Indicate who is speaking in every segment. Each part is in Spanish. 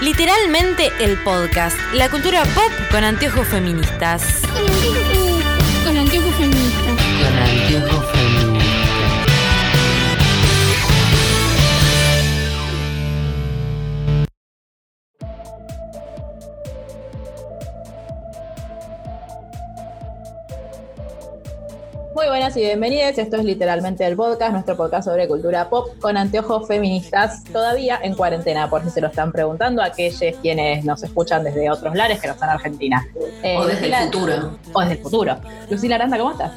Speaker 1: Literalmente el podcast, la cultura pop con anteojos feministas.
Speaker 2: Buenas y bienvenidos. Esto es literalmente el podcast, nuestro podcast sobre cultura pop con anteojos feministas, todavía en cuarentena, por si se lo están preguntando a aquellos quienes nos escuchan desde otros lares que no están en Argentina. Eh,
Speaker 3: O desde el futuro.
Speaker 2: O desde el futuro. Lucila Aranda, ¿cómo estás?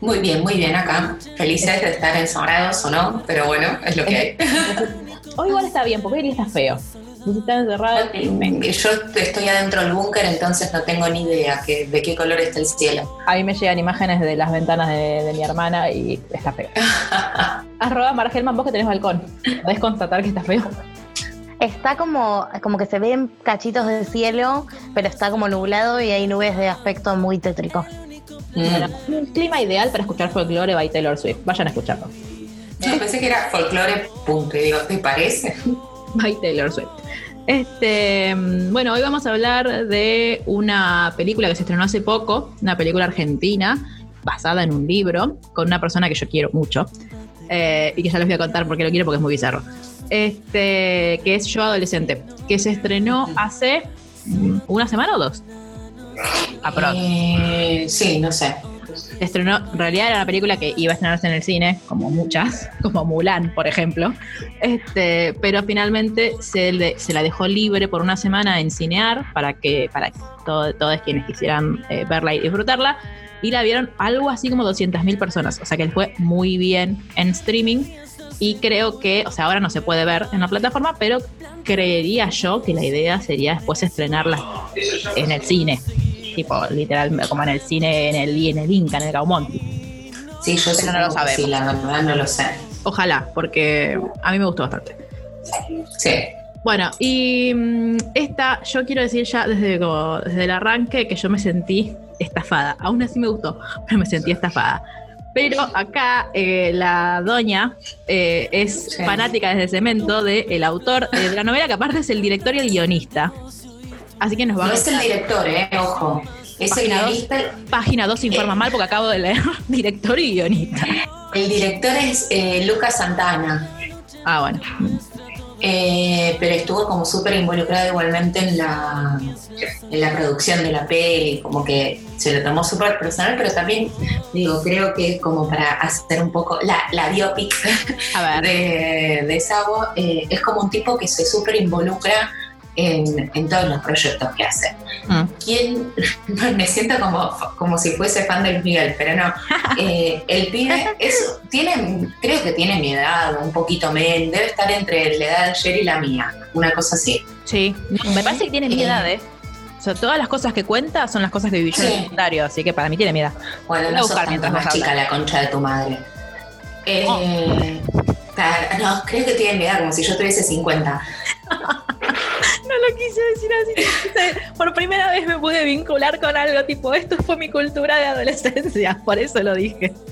Speaker 3: Muy bien, muy bien acá. Felices de estar encerrados o no, pero bueno, es lo que hay.
Speaker 2: Hoy igual está bien, porque hoy está feo. Si encerrados,
Speaker 3: Yo estoy adentro del búnker, entonces no tengo ni idea que- de qué color está el cielo.
Speaker 2: a mí me llegan imágenes de las ventanas de, de mi hermana y está feo. Arroba Margelman, vos que tenés balcón. ¿Podés constatar que está feo?
Speaker 4: Está como, como que se ven cachitos de cielo, pero está como nublado y hay nubes de aspecto muy tétrico.
Speaker 3: Mm.
Speaker 2: Un clima ideal para escuchar folclore by Taylor Swift. Vayan a escucharlo.
Speaker 3: Yo pensé que era folclore, punto. Y digo, ¿te parece?
Speaker 2: By Taylor Swift. Este, mm, bueno, hoy vamos a hablar de una película que se estrenó hace poco, una película argentina basada en un libro con una persona que yo quiero mucho eh, y que ya les voy a contar por qué lo quiero porque es muy bizarro. Este, que es Yo Adolescente, que se estrenó hace mm, una semana o dos. Aprox.
Speaker 3: Eh, sí, no sé.
Speaker 2: Estrenó, en realidad era una película que iba a estrenarse en el cine, como muchas, como Mulan, por ejemplo. Este, pero finalmente se, la dejó libre por una semana en Cinear para que, para todo- todos quienes quisieran eh, verla y disfrutarla. Y la vieron algo así como 200.000 personas. O sea que fue muy bien en streaming. Y creo que, o sea, ahora no se puede ver en la plataforma, pero creería yo que la idea sería después estrenarla en el cine. Tipo, literal, como en el cine, en el, en el Inca, en el Gaumont.
Speaker 3: Sí, yo
Speaker 2: Pero no lo sabemos.
Speaker 3: Sí, la verdad no lo sé.
Speaker 2: Ojalá, porque a mí me gustó bastante.
Speaker 3: Sí.
Speaker 2: Bueno, y mm, esta, yo quiero decir ya desde, como- desde el arranque que yo me sentí estafada. Aún así me gustó, pero me sentí estafada. Pero acá eh, la doña eh, es fanática desde Cemento del autor eh, de la novela, que aparte es el director y el guionista. Así que nos va
Speaker 3: No es el director, ¿eh? Ojo. Es el
Speaker 2: Página dos.
Speaker 3: guionista.
Speaker 2: Página 2 informa mal porque acabo de leer director y guionista.
Speaker 3: El director es eh, Lucas Santana.
Speaker 2: Ah, bueno.
Speaker 3: Eh, pero estuvo como súper involucrado igualmente en la, en la producción de la peli, como que se lo tomó súper personal, pero también, digo, creo que es como para hacer un poco la, la biopic
Speaker 2: A ver.
Speaker 3: de, de Sabo, eh, es como un tipo que se súper involucra en, en todos los proyectos que hace.
Speaker 2: Mm.
Speaker 3: ¿Quién? Me siento como, como si fuese fan de Luis Miguel, pero no. Eh, el pibe es, tiene, creo que tiene mi edad, un poquito menos, debe estar entre la edad de ayer y la mía, una cosa así.
Speaker 2: Sí, me parece que tiene mi
Speaker 3: Eh.
Speaker 2: edad, ¿eh? O sea, todas las cosas que cuenta son las cosas que viví yo en el secundario, así que para mí tiene mi edad.
Speaker 3: Bueno, no sos tanto más chica la concha de tu madre. Eh, ta- no, creo que tiene mi edad, como si yo tuviese 50.
Speaker 2: Lo quise decir así. Por primera vez me pude vincular con algo tipo, esto fue mi cultura de adolescencia, por eso lo dije.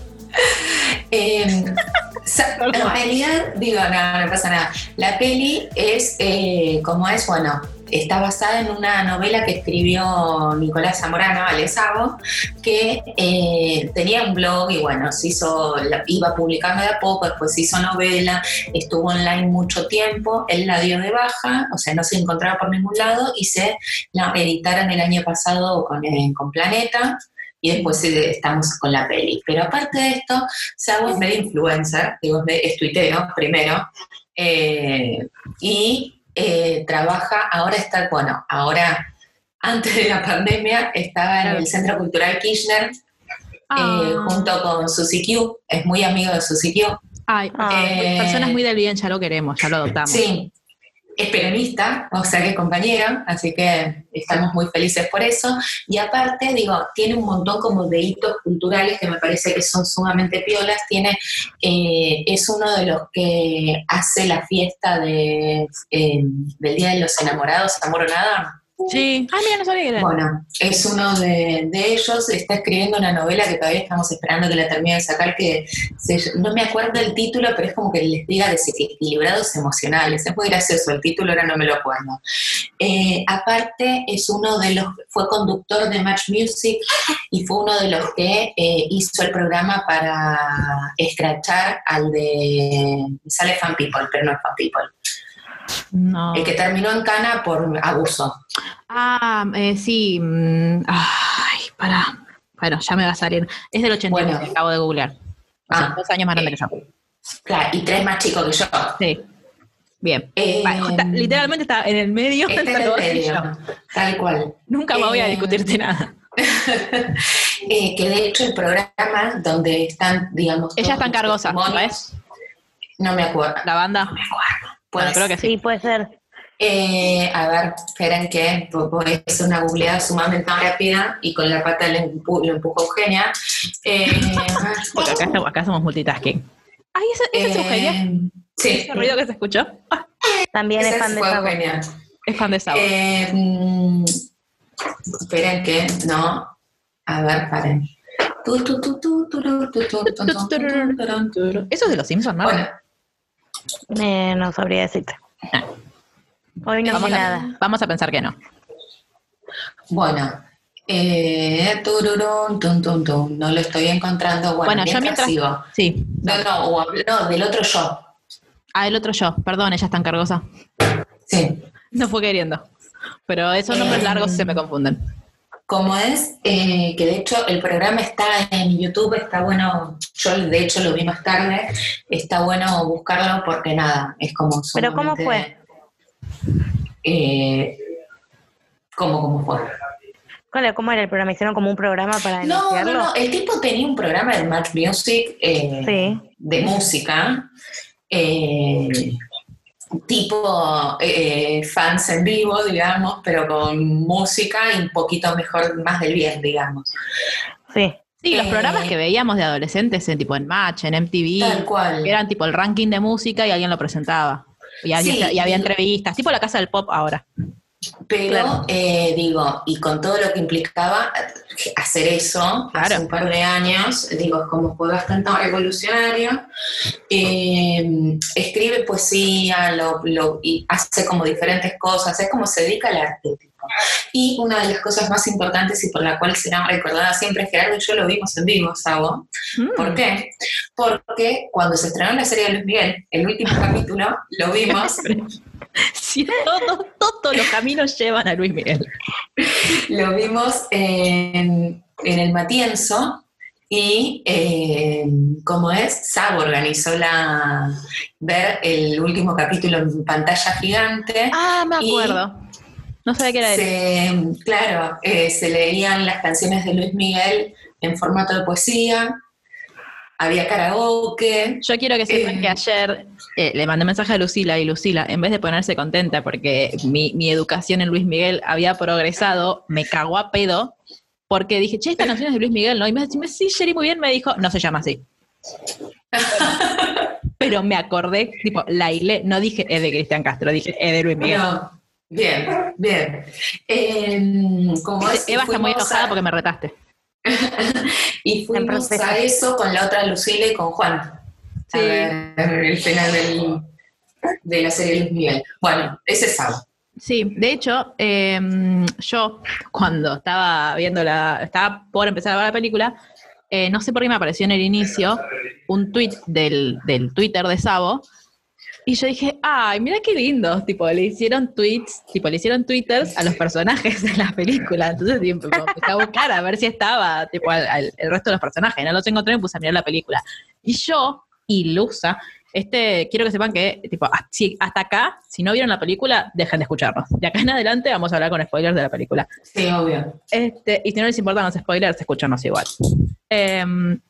Speaker 3: Eh, en realidad, digo, no, no pasa nada. La peli es, eh, como es, bueno, está basada en una novela que escribió Nicolás Zamorano, Alesabo, que eh, tenía un blog y bueno, se hizo, iba publicando de a poco, después se hizo novela, estuvo online mucho tiempo, él la dio de baja, o sea, no se encontraba por ningún lado y se la editaron el año pasado con, eh, con Planeta y después estamos con la peli. Pero aparte de esto, Sabo es medio influencer, digo, es tuitero primero, eh, y eh, trabaja, ahora está, bueno, ahora antes de la pandemia estaba en el Centro Cultural Kirchner
Speaker 2: Ah.
Speaker 3: eh, junto con Susi Q, es muy amigo de Susi Q.
Speaker 2: Ay,
Speaker 3: Eh,
Speaker 2: personas muy del bien, ya lo queremos, ya lo adoptamos.
Speaker 3: Sí, es peronista, o sea que es compañero, así que estamos muy felices por eso. Y aparte, digo, tiene un montón como de hitos culturales que me parece que son sumamente piolas. Tiene, eh, es uno de los que hace la fiesta de, eh, del Día de los Enamorados, Amor Nada.
Speaker 2: Sí. Ah, mira, no.
Speaker 3: Bueno, es uno de, ellos, está escribiendo una novela que todavía estamos esperando que la termine de sacar, que no me acuerdo el título, pero es como que les diga desequilibrados emocionales. Es muy gracioso el título, ahora no me lo acuerdo. Eh, aparte, es uno de los, fue conductor de Match Music y fue uno de los que eh, hizo el programa para escrachar al de. Sale Fan People, pero no es Fan People.
Speaker 2: No.
Speaker 3: El que terminó en cana por abuso.
Speaker 2: Ah, eh, sí. mm, Ay, pará. Bueno, ya me va a salir. Es del 89,
Speaker 3: Bueno.
Speaker 2: acabo de googlear. O sea,
Speaker 3: Ah,
Speaker 2: dos años más grande que yo.
Speaker 3: Claro, y tres más chicos que yo.
Speaker 2: Sí. Bien.
Speaker 3: Eh,
Speaker 2: está- literalmente está en el medio
Speaker 3: Está en el medio, tal cual.
Speaker 2: Nunca me voy a
Speaker 3: Eh,
Speaker 2: discutirte nada.
Speaker 3: Eh, que de hecho el programa donde están, digamos.
Speaker 2: Ella está en Cargosa, ¿no es?
Speaker 3: No me acuerdo.
Speaker 2: La banda. Bueno, creo que
Speaker 4: sí.
Speaker 2: sí.
Speaker 4: puede ser.
Speaker 3: A ver, esperen que voy a hacer una googleada sumamente rápida y con la pata le, empu empujo Eugenia.
Speaker 2: Acá, somos multitasking. Ay, ¿esa, esa es Eugenia?
Speaker 3: Sí.
Speaker 2: ¿Ese ruido que se escuchó?
Speaker 4: También es fan, es,
Speaker 3: es
Speaker 4: de
Speaker 3: Sabo.
Speaker 2: Es fan de Sabo.
Speaker 3: Esperen que, no. A ver, paren.
Speaker 2: Eso es de los Simpsons, ¿no?
Speaker 3: Bueno,
Speaker 4: eh, no sabría decirte. Hoy no sé
Speaker 2: vamos,
Speaker 4: nada.
Speaker 2: vamos a pensar que no.
Speaker 3: bueno. Eh, tururún, tum, tum, tum. No lo estoy encontrando. Bueno,
Speaker 2: Bueno, yo
Speaker 3: mientras sigo.
Speaker 2: Sí.
Speaker 3: No, no, o- no, del otro yo.
Speaker 2: Ah, el otro yo. Perdón, ella está en cargosa.
Speaker 3: Sí.
Speaker 2: No fue queriendo. Pero esos nombres
Speaker 3: Eh,
Speaker 2: largos se me confunden.
Speaker 3: Como es, eh, que de hecho el programa está en YouTube, está bueno, yo de hecho lo vi más tarde, está bueno buscarlo porque nada, es como
Speaker 4: ¿Pero cómo
Speaker 3: sumamente, Eh, ¿Cómo, cómo fue?
Speaker 4: ¿Cuál- ¿Cómo era el programa? ¿Hicieron como un programa para
Speaker 3: No, no, no, el tipo tenía un programa de Match Music eh,
Speaker 4: Sí.
Speaker 3: de música, eh, tipo eh, fans en vivo, digamos, pero con música y un poquito mejor, más del bien, digamos.
Speaker 4: Sí.
Speaker 2: Sí, los
Speaker 3: Eh,
Speaker 2: programas que veíamos de adolescentes, en, tipo en Match, en MTV,
Speaker 3: Tal cual.
Speaker 2: que eran tipo el ranking de música y alguien lo presentaba. Y
Speaker 3: Sí.
Speaker 2: y había entrevistas, tipo la casa del pop ahora.
Speaker 3: Pero,
Speaker 4: Claro.
Speaker 3: eh, digo, y con todo lo que implicaba eh, hacer eso hace un par de años, digo, es como fue bastante revolucionario. Eh, escribe poesía lo, lo- y hace como diferentes cosas, es como se dedica al arte. tipo. Y una de las cosas más importantes y por la cual será recordada siempre, Gerardo y yo lo vimos en vivo, Sabo.
Speaker 2: Mm.
Speaker 3: ¿Por qué? Porque cuando se estrenó la serie de Luis Miguel, el último capítulo, lo vimos
Speaker 2: Sí, todos, todos los caminos llevan a Luis Miguel.
Speaker 3: Lo vimos en, en el Matienzo y, eh, como es, Sabo organizó la, ver el último capítulo en pantalla gigante.
Speaker 2: Ah, me acuerdo. No sabía que era él.
Speaker 3: Se, claro, eh, se leían las canciones de Luis Miguel en formato de poesía, había karaoke.
Speaker 2: Yo quiero que sepan
Speaker 3: Eh.
Speaker 2: que ayer eh, le mandé mensaje a Lucila y Lucila, en vez de ponerse contenta porque mi, mi educación en Luis Miguel había progresado, me cagó a pedo porque dije, che, esta canción es de Luis Miguel, ¿no? Y me dice, sí, Sherry, muy bien, me dijo, no se llama así. Pero me acordé, tipo, la hilé, no dije es de Cristian Castro, dije es de Luis Miguel.
Speaker 3: No, bien, bien. Eh, como es,
Speaker 2: Eva está muy enojada
Speaker 3: a-
Speaker 2: porque me retaste.
Speaker 3: Y fuimos a eso con la otra Lucila y con Juan.
Speaker 2: Sí.
Speaker 3: A ver el final del- de la serie Luis Miguel. Bueno, ese es Sabo.
Speaker 2: Sí, de hecho, eh, yo cuando estaba viendo la, estaba por empezar a ver la película, eh, no sé por qué me apareció en el inicio un tweet del, del Twitter de Sabo, y yo dije, ay, mira qué lindo, tipo, le hicieron tweets, tipo, le hicieron twitters a los personajes de la película, entonces tipo, empecé a buscar a ver si estaba, tipo, al- al- el resto de los personajes, no los encontré y me puse a mirar la película. Y yo, ilusa, este, quiero que sepan que, tipo, hasta acá, si no vieron la película, dejen de escucharnos. De acá en adelante vamos a hablar con spoilers de la película.
Speaker 3: Sí, obvio.
Speaker 2: Este, y si no les importan los spoilers, escucharnos igual. Em,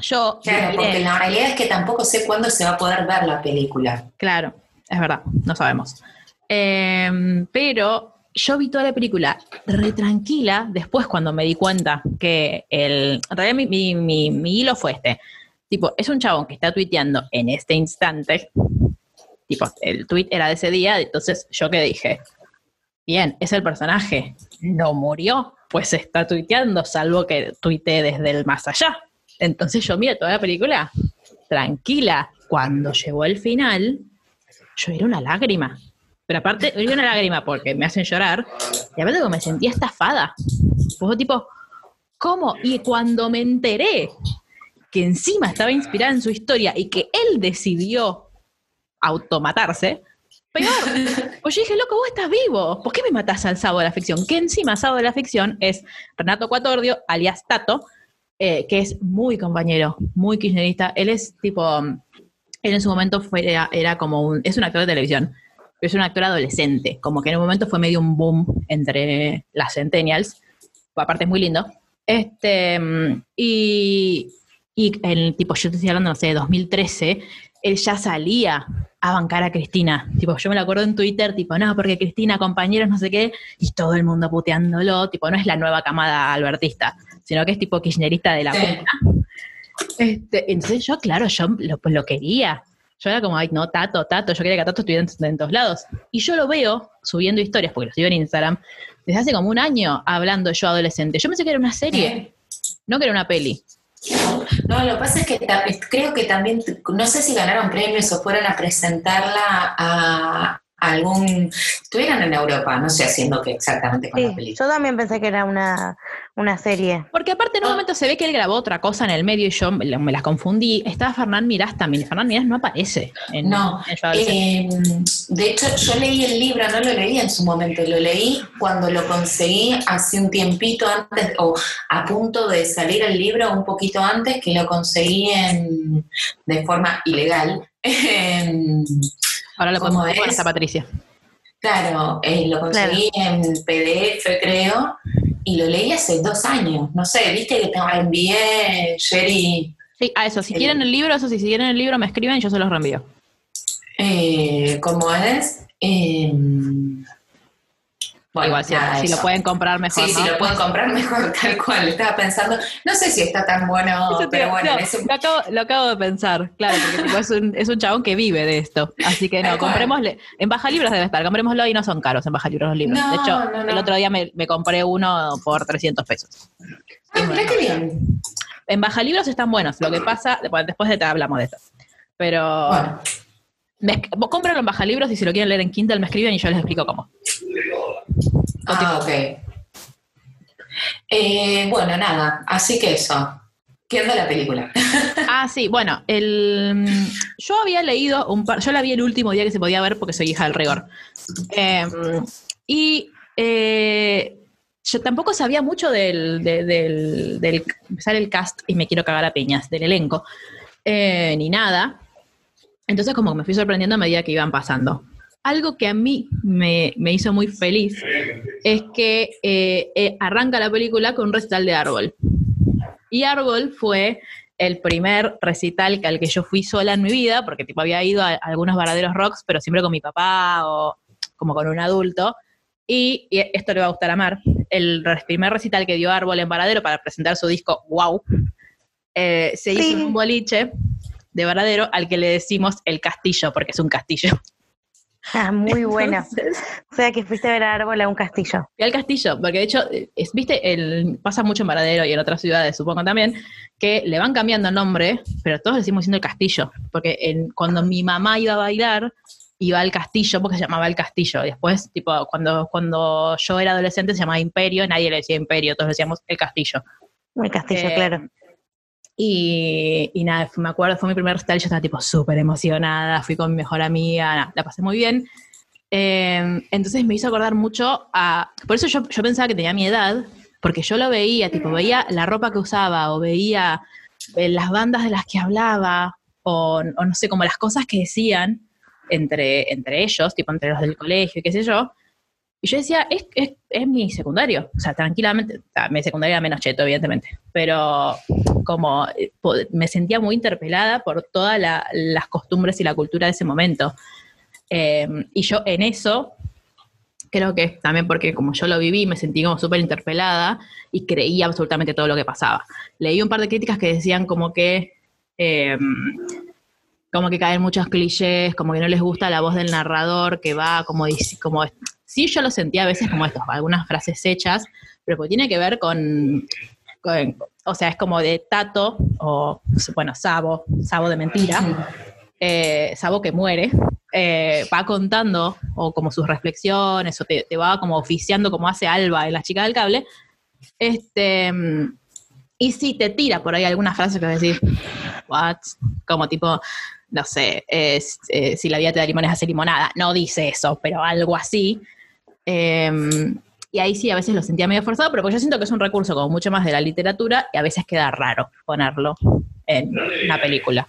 Speaker 2: yo,
Speaker 3: Claro, porque la realidad es que tampoco sé cuándo se va a poder ver la película.
Speaker 2: claro, es verdad, no sabemos. Em, pero yo vi toda la película re tranquila después cuando me di cuenta que el. En realidad, mi, mi- mi- mi hilo fue este. Tipo, es un chabón que está tuiteando en este instante. Tipo, el tweet era de ese día, entonces yo que dije, bien, es el personaje, no murió, pues está tuiteando, salvo que tuitee desde el más allá. Entonces yo miro toda la película tranquila. Cuando llegó el final, yo era una lágrima. Pero aparte, dio una lágrima porque me hacen llorar. Y aparte como me sentía estafada. Fue tipo, ¿cómo? Y cuando me enteré que encima estaba inspirada en su historia y que él decidió automatarse, peor. Pues yo dije, loco, vos estás vivo. ¿Por qué me matás al sábado de la ficción? Que encima sábado de la ficción es Renato Cuatordio, alias Tato, eh, que es muy compañero, muy kirchnerista. Él es tipo, él en su momento fue, era, era como un, es un actor de televisión, pero es un actor adolescente, como que en un momento fue medio un boom entre las centennials, aparte es muy lindo. Este, y, y el tipo, yo te estoy hablando, no sé, de 2013, él ya salía a bancar a Cristina. Tipo, yo me lo acuerdo en Twitter, tipo, no, porque Cristina, compañeros, no sé qué, y todo el mundo puteándolo, tipo, no es la nueva camada albertista, sino que es tipo kirchnerista de la buena. Este, entonces yo, claro, yo lo, pues lo quería. Yo era como, ay, no, Tato, Tato, yo quería que Tato estuviera en, en todos lados. Y yo lo veo subiendo historias, porque lo sigo en Instagram, desde hace como un año hablando yo adolescente. Yo pensé que era una serie, no que era una peli.
Speaker 3: No, lo que pasa es que creo que también, no sé si ganaron premios o fueron a presentarla a algún, estuvieran en Europa, no sé haciendo qué exactamente con la
Speaker 4: Sí,
Speaker 3: película.
Speaker 4: yo también pensé que era una, una serie.
Speaker 2: Porque aparte en un momento se ve que él grabó otra cosa en el medio y yo me la, me la confundí. Estaba Fernán Mirás también. Fernán Mirás no aparece en,
Speaker 3: No,
Speaker 2: en.
Speaker 3: Eh, de hecho, yo leí el libro, no lo leí en su momento, lo leí cuando lo conseguí hace un tiempito antes, o a punto de salir el libro, un poquito antes, que lo conseguí en, de forma ilegal. En-
Speaker 2: Ahora lo
Speaker 3: ¿cómo
Speaker 2: podemos ver hasta Patricia.
Speaker 3: claro, eh, lo conseguí en PDF, creo, y lo leí hace dos años. No sé, viste que te envié, Sherry,
Speaker 2: Sí, a eso. Si
Speaker 3: El-
Speaker 2: quieren el libro, eso sí, si quieren el libro me escriben y yo se los reenvío.
Speaker 3: eh, ¿cómo es? Eh, bueno,
Speaker 2: Igual, si,
Speaker 3: nada,
Speaker 2: si lo pueden comprar mejor,
Speaker 3: Sí,
Speaker 2: ¿no?
Speaker 3: si lo pueden comprar mejor, tal cual. Estaba pensando, no sé si está tan bueno, pero bueno,
Speaker 2: no,
Speaker 3: ese-
Speaker 2: lo, acabo, lo acabo de pensar, claro, porque tipo, es, un, es un chabón que vive de esto. Así que no,
Speaker 3: Tal cual.
Speaker 2: comprémosle. En Baja Libros debe estar, comprémoslo y no son caros en Baja Libros los libros.
Speaker 3: No,
Speaker 2: de hecho, el otro día me, me compré uno por 300 pesos.
Speaker 3: Ah, qué bien.
Speaker 2: En Baja Libros están buenos. Lo que pasa, bueno, después de te hablamos de esto. Pero
Speaker 3: Bueno,
Speaker 2: me vos en Baja Libros y si lo quieren leer en Kindle me escriben y yo les explico cómo.
Speaker 3: Ah, ok. Eh, bueno, nada, así que eso. ¿Qué onda la película?
Speaker 2: Ah, sí, bueno, el, yo había leído un par, yo la vi el último día que se podía ver porque soy hija del rigor. Eh, y eh, yo tampoco sabía mucho del, de- del, del empezar el cast y me quiero cagar a piñas, del elenco, eh, ni nada. Entonces como que me fui sorprendiendo a medida que iban pasando. Algo que a mí me, me hizo muy feliz es que eh, eh, arranca la película con un recital de árbol. Y Árbol fue el primer recital al que yo fui sola en mi vida, porque tipo había ido a, algunos baraderos rocks, pero siempre con mi papá o como con un adulto. Y, y esto le va a gustar a Mar. El primer recital que dio Árbol en Varadero para presentar su disco Wow eh, se hizo
Speaker 4: Sí.
Speaker 2: en un boliche de Varadero al que le decimos el castillo, porque es un castillo.
Speaker 4: Ah, muy bueno.
Speaker 2: Entonces,
Speaker 4: O sea que fuiste a ver árbol a un castillo.
Speaker 2: Fui al castillo, porque de hecho, es, viste, el, pasa mucho en Varadero y en otras ciudades, supongo también, que le van cambiando el nombre, pero todos le seguimos diciendo el castillo. Porque en- cuando mi mamá iba a bailar, iba al castillo porque se llamaba el castillo. Y después, tipo, cuando, cuando yo era adolescente se llamaba Imperio, nadie le decía Imperio, todos le decíamos el castillo.
Speaker 4: El castillo,
Speaker 2: Eh,
Speaker 4: claro.
Speaker 2: Y, nada, me acuerdo, fue mi primer recital yo estaba tipo súper emocionada, fui con mi mejor amiga, la pasé muy bien. Eh, entonces me hizo acordar mucho a... Por eso yo, yo pensaba que tenía mi edad, porque yo lo veía, tipo, veía la ropa que usaba o veía eh, las bandas de las que hablaba o, o no sé, como las cosas que decían entre, entre ellos, tipo entre los del colegio y qué sé yo. Y yo decía, es, es, es mi secundario. O sea, tranquilamente, o sea, mi secundario era menos cheto, evidentemente. Pero como eh, me sentía muy interpelada por todas la- las costumbres y la cultura de ese momento. Eh, y yo en eso, creo que también porque como yo lo viví, me sentí como súper interpelada y creía absolutamente todo lo que pasaba. Leí un par de críticas que decían como que... eh, como que caen muchos clichés, como que no les gusta la voz del narrador que va como, como sí yo lo sentía a veces como esto, algunas frases hechas, pero pues tiene que ver con, con- o sea, es como de Tato, o bueno, Sabo, Sabo de mentira, eh, Sabo que muere, eh, va contando o como sus reflexiones o te, te va como oficiando como hace Alba en La chica del cable. Este, y sí, te tira por ahí alguna frase que vas a decir, what? Como tipo, no sé, eh, si la vida te da limones, hace limonada. No dice eso, pero algo así. Em, y ahí sí, a veces lo sentía medio forzado, pero pues yo siento que es un recurso como mucho más de la literatura y a veces queda raro ponerlo en una película.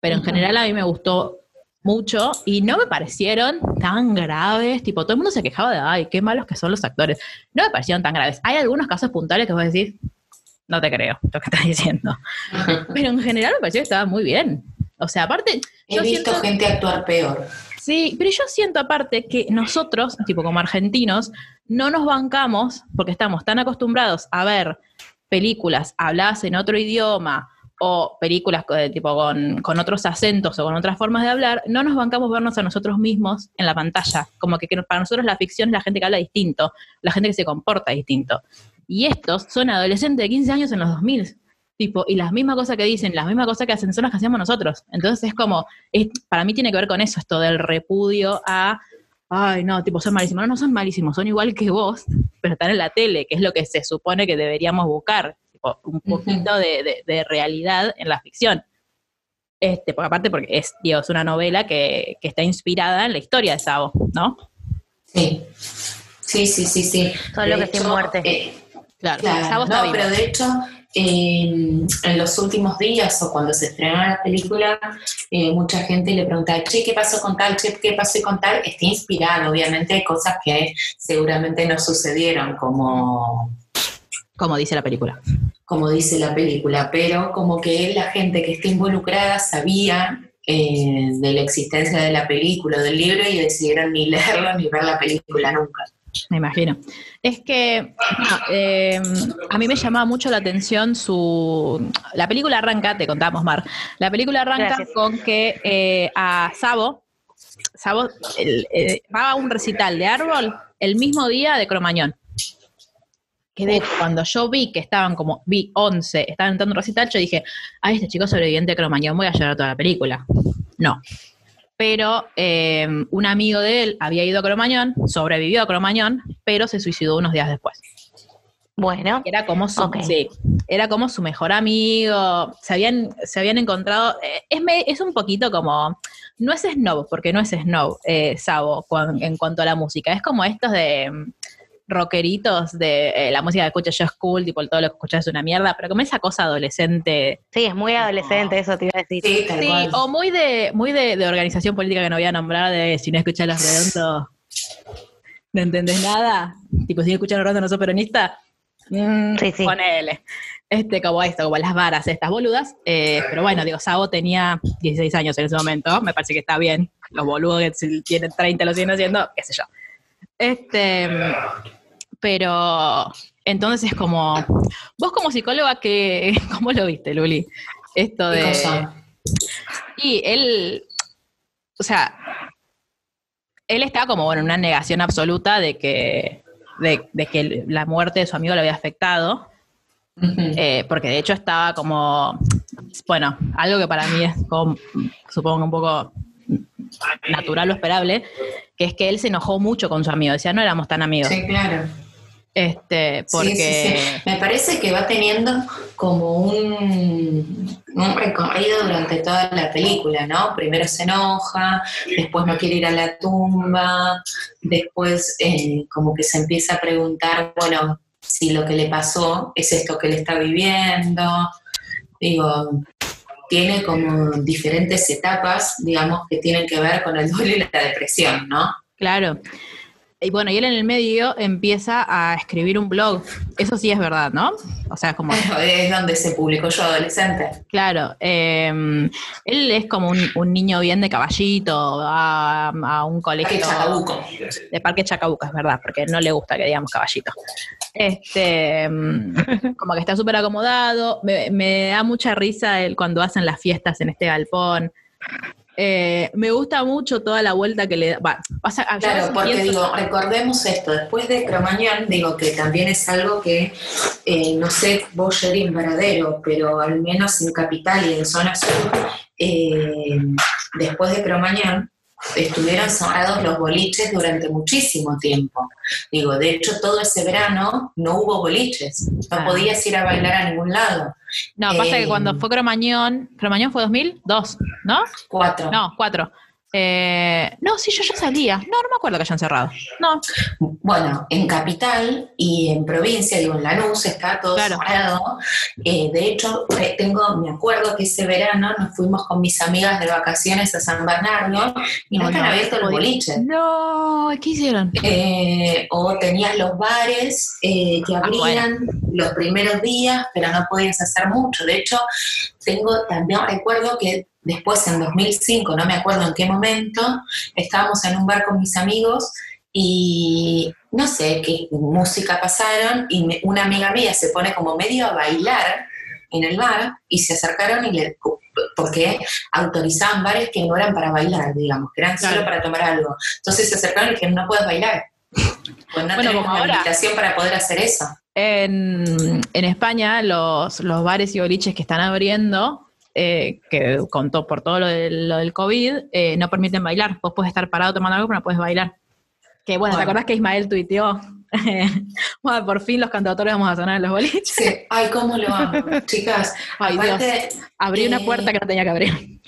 Speaker 2: Pero en general a mí me gustó mucho y no me parecieron tan graves. Tipo, todo el mundo se quejaba de, ay, qué malos que son los actores. No me parecieron tan graves. Hay algunos casos puntuales que vos decís, no te creo lo que estás diciendo. Pero en general me pareció que estaba muy bien. O sea, aparte.
Speaker 3: He
Speaker 2: yo
Speaker 3: visto
Speaker 2: siento-
Speaker 3: gente actuar peor.
Speaker 2: Sí, pero yo siento aparte que nosotros, tipo como argentinos, no nos bancamos porque estamos tan acostumbrados a ver películas habladas en otro idioma o películas de tipo con, con otros acentos o con otras formas de hablar, no nos bancamos vernos a nosotros mismos en la pantalla. Como que, que para nosotros la ficción es la gente que habla distinto, la gente que se comporta distinto. Y estos son adolescentes de 15 años en los 2000. Tipo, y las mismas cosas que dicen, las mismas cosas que hacen son las que hacemos nosotros. Entonces es como, es- para mí tiene que ver con eso, esto del repudio a, ay, no, tipo, son malísimos. No, no son malísimos, son igual que vos, pero están en la tele, que es lo que se supone que deberíamos buscar, tipo, un poquito de, de- de realidad en la ficción. Este, porque aparte, porque es, digo, es una novela que, que está inspirada en la historia de Sabo, ¿no?
Speaker 3: Sí. Sí, sí, sí, sí.
Speaker 4: Solo
Speaker 3: De
Speaker 4: que sin muerte.
Speaker 3: eh,
Speaker 2: Claro,
Speaker 3: Claro,
Speaker 2: Sabo está
Speaker 3: no,
Speaker 2: vivo.
Speaker 3: pero de hecho, eh, en los últimos días o cuando se estrenó la película, eh, mucha gente le preguntaba, che, ¿qué pasó con tal? Che, ¿qué pasó con tal? Está inspirado, obviamente hay cosas que seguramente no sucedieron como,
Speaker 2: Como dice la película.
Speaker 3: como dice la película, pero como que la gente que está involucrada sabía eh, de la existencia de la película o del libro y decidieron ni leerlo ni ver la película nunca.
Speaker 2: Me imagino. Es que no, eh, a mí me llamaba mucho la atención su... La película arranca, te contamos, Mar, la película arranca
Speaker 4: Gracias.
Speaker 2: con que eh, a Sabo, Sabo el- eh, va a un recital de árbol el mismo día de Cromañón. Que de hecho, cuando yo vi que estaban como, vi 11, estaban entrando un recital, yo dije, ay, este chico sobreviviente de Cromañón, voy a llorar toda la película. No. Pero eh, un amigo de él había ido a Cromañón, sobrevivió a Cromañón, pero se suicidó unos días después.
Speaker 4: Bueno,
Speaker 2: Era como su, sí, era como su mejor amigo, se habían, se habían encontrado, eh, es, un poquito como, no es snob, porque no es snob, eh, Sabo, cuan- en cuanto a la música, es como estos de rockeritos de eh, la música que escucho yo es cool, tipo todo lo que escuchas es una mierda, pero como esa cosa adolescente,
Speaker 4: sí, es muy adolescente, eso te iba a decir.
Speaker 3: Sí,
Speaker 2: sí, o muy de, muy de, de organización política que no voy a nombrar, de si no escuchas los redondos, no entendés nada, tipo si no escuchas los redondos no sos peronista, Mm,
Speaker 4: Sí, sí.
Speaker 2: ponele. Este, como esto, como las varas estas boludas. eh, pero bueno, digo, Sabo tenía 16 años en ese momento, me parece que está bien. Los boludos que tienen 30 lo siguen haciendo, qué sé yo. Este, pero entonces es como, vos como psicóloga, que, ¿cómo lo viste, Luli? Esto
Speaker 3: ¿Qué
Speaker 2: de...
Speaker 3: cosa?
Speaker 2: Y él, o sea, él está como bueno, en una negación absoluta de que, de, de que la muerte de su amigo le había afectado, eh, porque de hecho estaba como, bueno, algo que para mí es como, supongo un poco natural o esperable, que es que él se enojó mucho con su amigo, decía, no éramos tan amigos,
Speaker 3: Sí, claro.
Speaker 2: Este, porque...
Speaker 3: Sí, sí, sí. Me parece que va teniendo como un, un recorrido durante toda la película, ¿no? Primero se enoja, después no quiere ir a la tumba, después eh, como que se empieza a preguntar, bueno, si lo que le pasó es esto que le está viviendo. Digo, tiene como diferentes etapas, digamos, que tienen que ver con el duelo y la depresión, ¿no?
Speaker 2: Claro. Y bueno, y él en el medio empieza a escribir un blog. Eso sí es verdad, ¿no? O sea, como,
Speaker 3: Es donde se publicó yo adolescente.
Speaker 2: claro, eh, él es como un, un niño bien de caballito, a, a un colegio
Speaker 3: Chacabuco.
Speaker 2: de Parque Chacabuca, es verdad, porque no le gusta que digamos caballito. Este, mm, como que está súper acomodado. Me, me da mucha risa él cuando hacen las fiestas en este galpón. Eh, me gusta mucho toda la vuelta que le da. va, pasa-
Speaker 3: Claro, porque
Speaker 2: pienso-
Speaker 3: digo, recordemos esto, después de Cromañón, digo que también es algo que, eh, no sé, Boyer y Varadero, pero al menos en Capital y en Zona Sur, eh, después de Cromañón, estuvieron cerrados los boliches durante muchísimo tiempo. Digo, de hecho, todo ese verano no hubo boliches, no
Speaker 2: Ah.
Speaker 3: podías ir a bailar a ningún lado.
Speaker 2: No, pasa que cuando fue Cromañón, Cromañón fue 2002, ¿no?
Speaker 3: Cuatro.
Speaker 2: No, cuatro. Eh, no, sí, yo ya salía. No, no me acuerdo que hayan cerrado. No,
Speaker 3: Bueno, en capital y en provincia, digo, en Lanús está todo
Speaker 2: Claro.
Speaker 3: cerrado. Eh, de hecho, eh, tengo, me acuerdo que ese verano nos fuimos con mis amigas de vacaciones a San Bernardo y no,
Speaker 2: No,
Speaker 3: están abiertos los boliches.
Speaker 2: no, ¿qué hicieron?
Speaker 3: Eh, o tenías los bares que
Speaker 2: Ah,
Speaker 3: abrían los primeros días, pero no podías hacer mucho. De hecho, tengo también recuerdo que después en 2005, no me acuerdo en qué momento, estábamos en un bar con mis amigos y no sé qué música pasaron y me- una amiga mía se pone como medio a bailar en el bar y se acercaron y le porque autorizaban bares que no eran para bailar, digamos, que eran
Speaker 2: Claro.
Speaker 3: solo para tomar algo. Entonces se acercaron y dijeron, no puedes bailar. Pues no
Speaker 2: Bueno,
Speaker 3: tenemos
Speaker 2: como ahora.
Speaker 3: invitación para poder hacer eso.
Speaker 2: En, en España, los, los bares y boliches que están abriendo, eh, que contó por todo lo del, lo del COVID, eh, no permiten bailar. Vos puedes estar parado tomando algo, pero no puedes bailar. Que bueno, ¿te acordás que Ismael tuiteó? bueno, por fin los cantautores vamos a sonar en los boliches.
Speaker 3: Sí. Ay, cómo lo amo, chicas.
Speaker 2: Ay, Dios. Abrí una
Speaker 3: Eh,
Speaker 2: puerta que no tenía que abrir.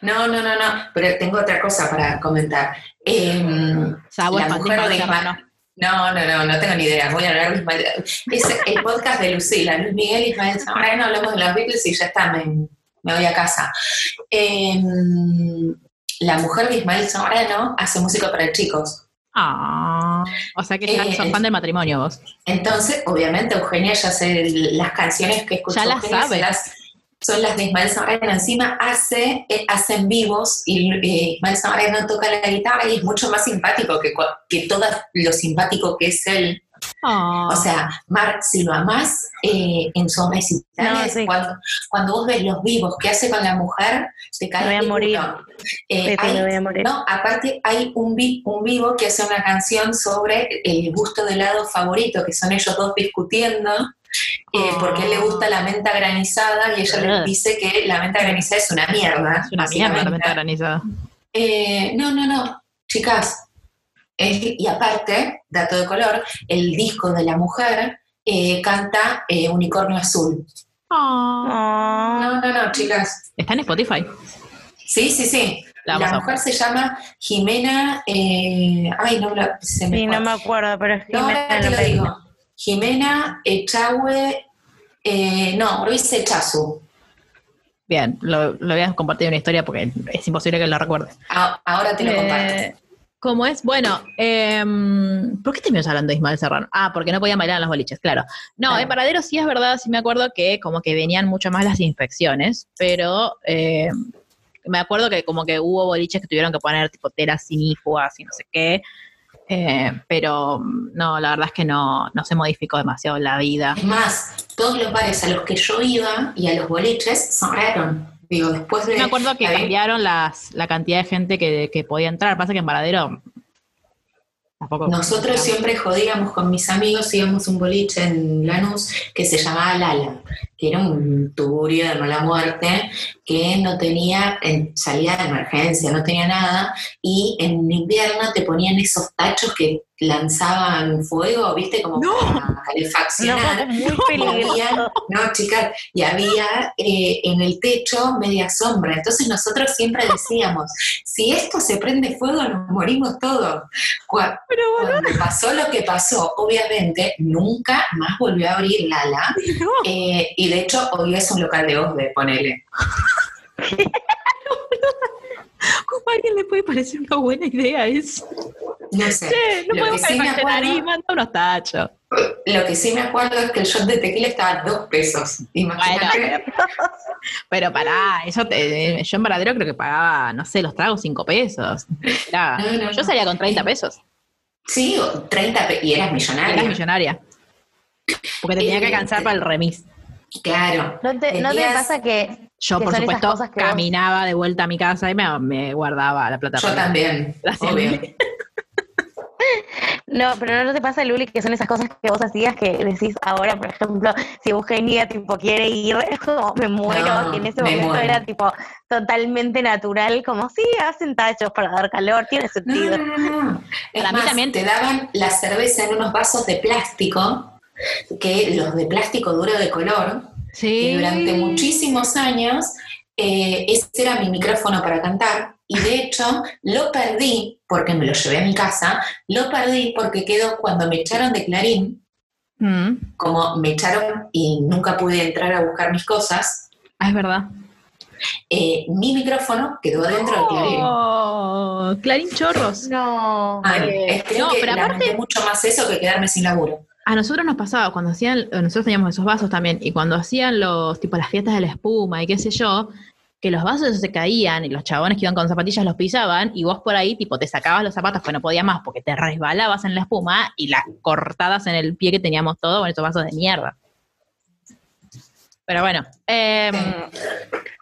Speaker 3: no, no, no, no, pero tengo otra cosa para comentar.
Speaker 2: Vos
Speaker 3: la mujer de
Speaker 2: el
Speaker 3: Ismael. No, no, no, no tengo ni idea. Voy a hablar de Ismael. Es el podcast de Lucila, Luis Miguel y Ismael Zamorano, hablamos de los Beatles y ya está, me, me voy a casa. Eh, la mujer de Ismael Zamorano hace música para chicos.
Speaker 2: Ah, o sea que ya
Speaker 3: Eh,
Speaker 2: sos fan del matrimonio vos.
Speaker 3: Entonces, obviamente, Eugenia ya sé las canciones que escuchó
Speaker 2: Ya las
Speaker 3: Eugenia,
Speaker 2: sabe.
Speaker 3: son las, son las de Ismael Zamorano. Encima hace, eh, hace en vivos y eh, Ismael Zamorano toca la guitarra y es mucho más simpático que, que todo lo simpático que es él.
Speaker 2: Ah.
Speaker 3: O sea, Mar, si lo amás eh, en sus recitales,
Speaker 4: No, sí.
Speaker 3: cuando, cuando vos ves los vivos que hace con la mujer, te cae
Speaker 4: voy a morir.
Speaker 3: Eh, hay-
Speaker 4: voy a morir.
Speaker 3: no, aparte hay un, vi- un vivo que hace una canción sobre el gusto de helado favorito, que son ellos dos discutiendo, eh,
Speaker 2: Ah.
Speaker 3: porque a él le gusta la menta granizada y ella
Speaker 2: Ah.
Speaker 3: le dice que la menta granizada es una mierda.
Speaker 2: es una mierda la
Speaker 3: básicamente.
Speaker 2: meta granizada.
Speaker 3: Eh, no, no, no, chicas. Es- y aparte, dato de color, el disco de la mujer eh, canta eh, Unicornio Azul.
Speaker 2: Ah.
Speaker 3: No, no, no, chicas.
Speaker 2: Está en Spotify.
Speaker 3: Sí, sí, sí.
Speaker 2: La
Speaker 3: mujer se llama Jimena. eh, ay, no, la- se me
Speaker 4: Sí, no me acuerdo, pero es
Speaker 3: No, te lo digo. Jimena Echagüe. eh, no, Ruiz Echazu.
Speaker 2: Bien, lo, lo voy a compartir una historia porque es imposible que lo recuerde.
Speaker 3: A- ahora te lo comparto.
Speaker 2: Eh, ¿Cómo es? Bueno, em, ¿por qué terminamos hablando de Ismael Serrano? Ah, porque no podía bailar en los boliches, claro. No,
Speaker 3: Claro.
Speaker 2: en Paradero sí es verdad, sí me acuerdo que como que venían mucho más las inspecciones, pero eh, me acuerdo que como que hubo boliches que tuvieron que poner tipo telas sinífugas y no sé qué, eh, pero mm, no, la verdad es que no, no se modificó demasiado la vida.
Speaker 3: Es más, todos los bares a los que yo iba y a los boliches cerraron. Digo, después de.
Speaker 2: Me acuerdo que cambiaron las, la cantidad de gente que, que podía entrar, pasa que en Paradero tampoco...
Speaker 3: Nosotros siempre jodíamos con mis amigos, íbamos un boliche en Lanús que se llamaba Lala, que era un tuburio de mala muerte, que no tenía en- salida de emergencia, no tenía nada, y en invierno te ponían esos tachos que lanzaban fuego, viste, como para
Speaker 4: No,
Speaker 3: calefaccionar.
Speaker 4: muy
Speaker 3: Y había, no, chicas, y había eh, en el techo media sombra. Entonces nosotros siempre decíamos, si esto se prende fuego, nos morimos todos. Cua- Cuando pasó lo que pasó, obviamente, nunca más volvió a abrir Lala. eh, y de hecho, hoy es un local de Osde, ponele.
Speaker 2: ¿Cómo a alguien le puede parecer una buena idea eso?
Speaker 3: No sé.
Speaker 2: No
Speaker 3: Lo
Speaker 2: podemos
Speaker 3: que sí acuerdo-
Speaker 2: y manda unos tachos.
Speaker 3: Lo que sí me acuerdo es que el shot de tequila estaba a dos pesos. Imagínate.
Speaker 2: Bueno, Pero pará, eso te- yo en Varadero creo que pagaba, no sé, los tragos cinco pesos. Era-
Speaker 3: No, no,
Speaker 2: yo salía con 30 pesos.
Speaker 3: Sí, o 30 pe- y eras millonaria.
Speaker 2: Eras millonaria. Porque te tenía que
Speaker 3: Eh,
Speaker 2: alcanzar para el remis.
Speaker 3: Claro.
Speaker 4: ¿No te, ¿No te pasa que,
Speaker 2: Yo,
Speaker 4: que
Speaker 2: por supuesto,
Speaker 4: cosas que vos-
Speaker 2: caminaba de vuelta a mi casa y me, me guardaba la plata.
Speaker 3: Yo
Speaker 2: para-
Speaker 3: también, obvio.
Speaker 4: No, pero no te pasa, Luli, que son esas cosas que vos hacías que decís ahora, por ejemplo, si Eugenia tipo quiere ir, es como me muero,
Speaker 3: No,
Speaker 4: y en ese
Speaker 3: me
Speaker 4: momento
Speaker 3: muero.
Speaker 4: era tipo totalmente natural, como sí, hacen tachos para dar calor, tiene sentido.
Speaker 3: no, no, no. Es
Speaker 2: Para mí también-
Speaker 3: te daban la cerveza en unos vasos de plástico, que los de plástico duro de color,
Speaker 2: Sí.
Speaker 3: y durante muchísimos años eh, ese era mi micrófono para cantar y de hecho lo perdí porque me lo llevé a mi casa, lo perdí porque quedó cuando me echaron de Clarín,
Speaker 2: Mm.
Speaker 3: como me echaron y nunca pude entrar a buscar mis cosas,
Speaker 2: Ah, es verdad.
Speaker 3: eh, mi micrófono quedó dentro del Clarín.
Speaker 2: Oh, Clarín Chorros.
Speaker 4: No.
Speaker 3: Ay,
Speaker 2: Eh,
Speaker 3: es- creo
Speaker 2: no,
Speaker 3: que
Speaker 2: pero aparte-
Speaker 3: mucho más eso que quedarme sin laburo.
Speaker 2: A nosotros nos pasaba, cuando hacían, nosotros teníamos esos vasos también, y cuando hacían los, tipo las fiestas de la espuma y qué sé yo, que los vasos se caían y los chabones que iban con zapatillas los pisaban y vos por ahí, tipo, te sacabas los zapatos que no podía más porque te resbalabas en la espuma y las cortadas en el pie que teníamos todo con esos vasos de mierda. Pero bueno, em,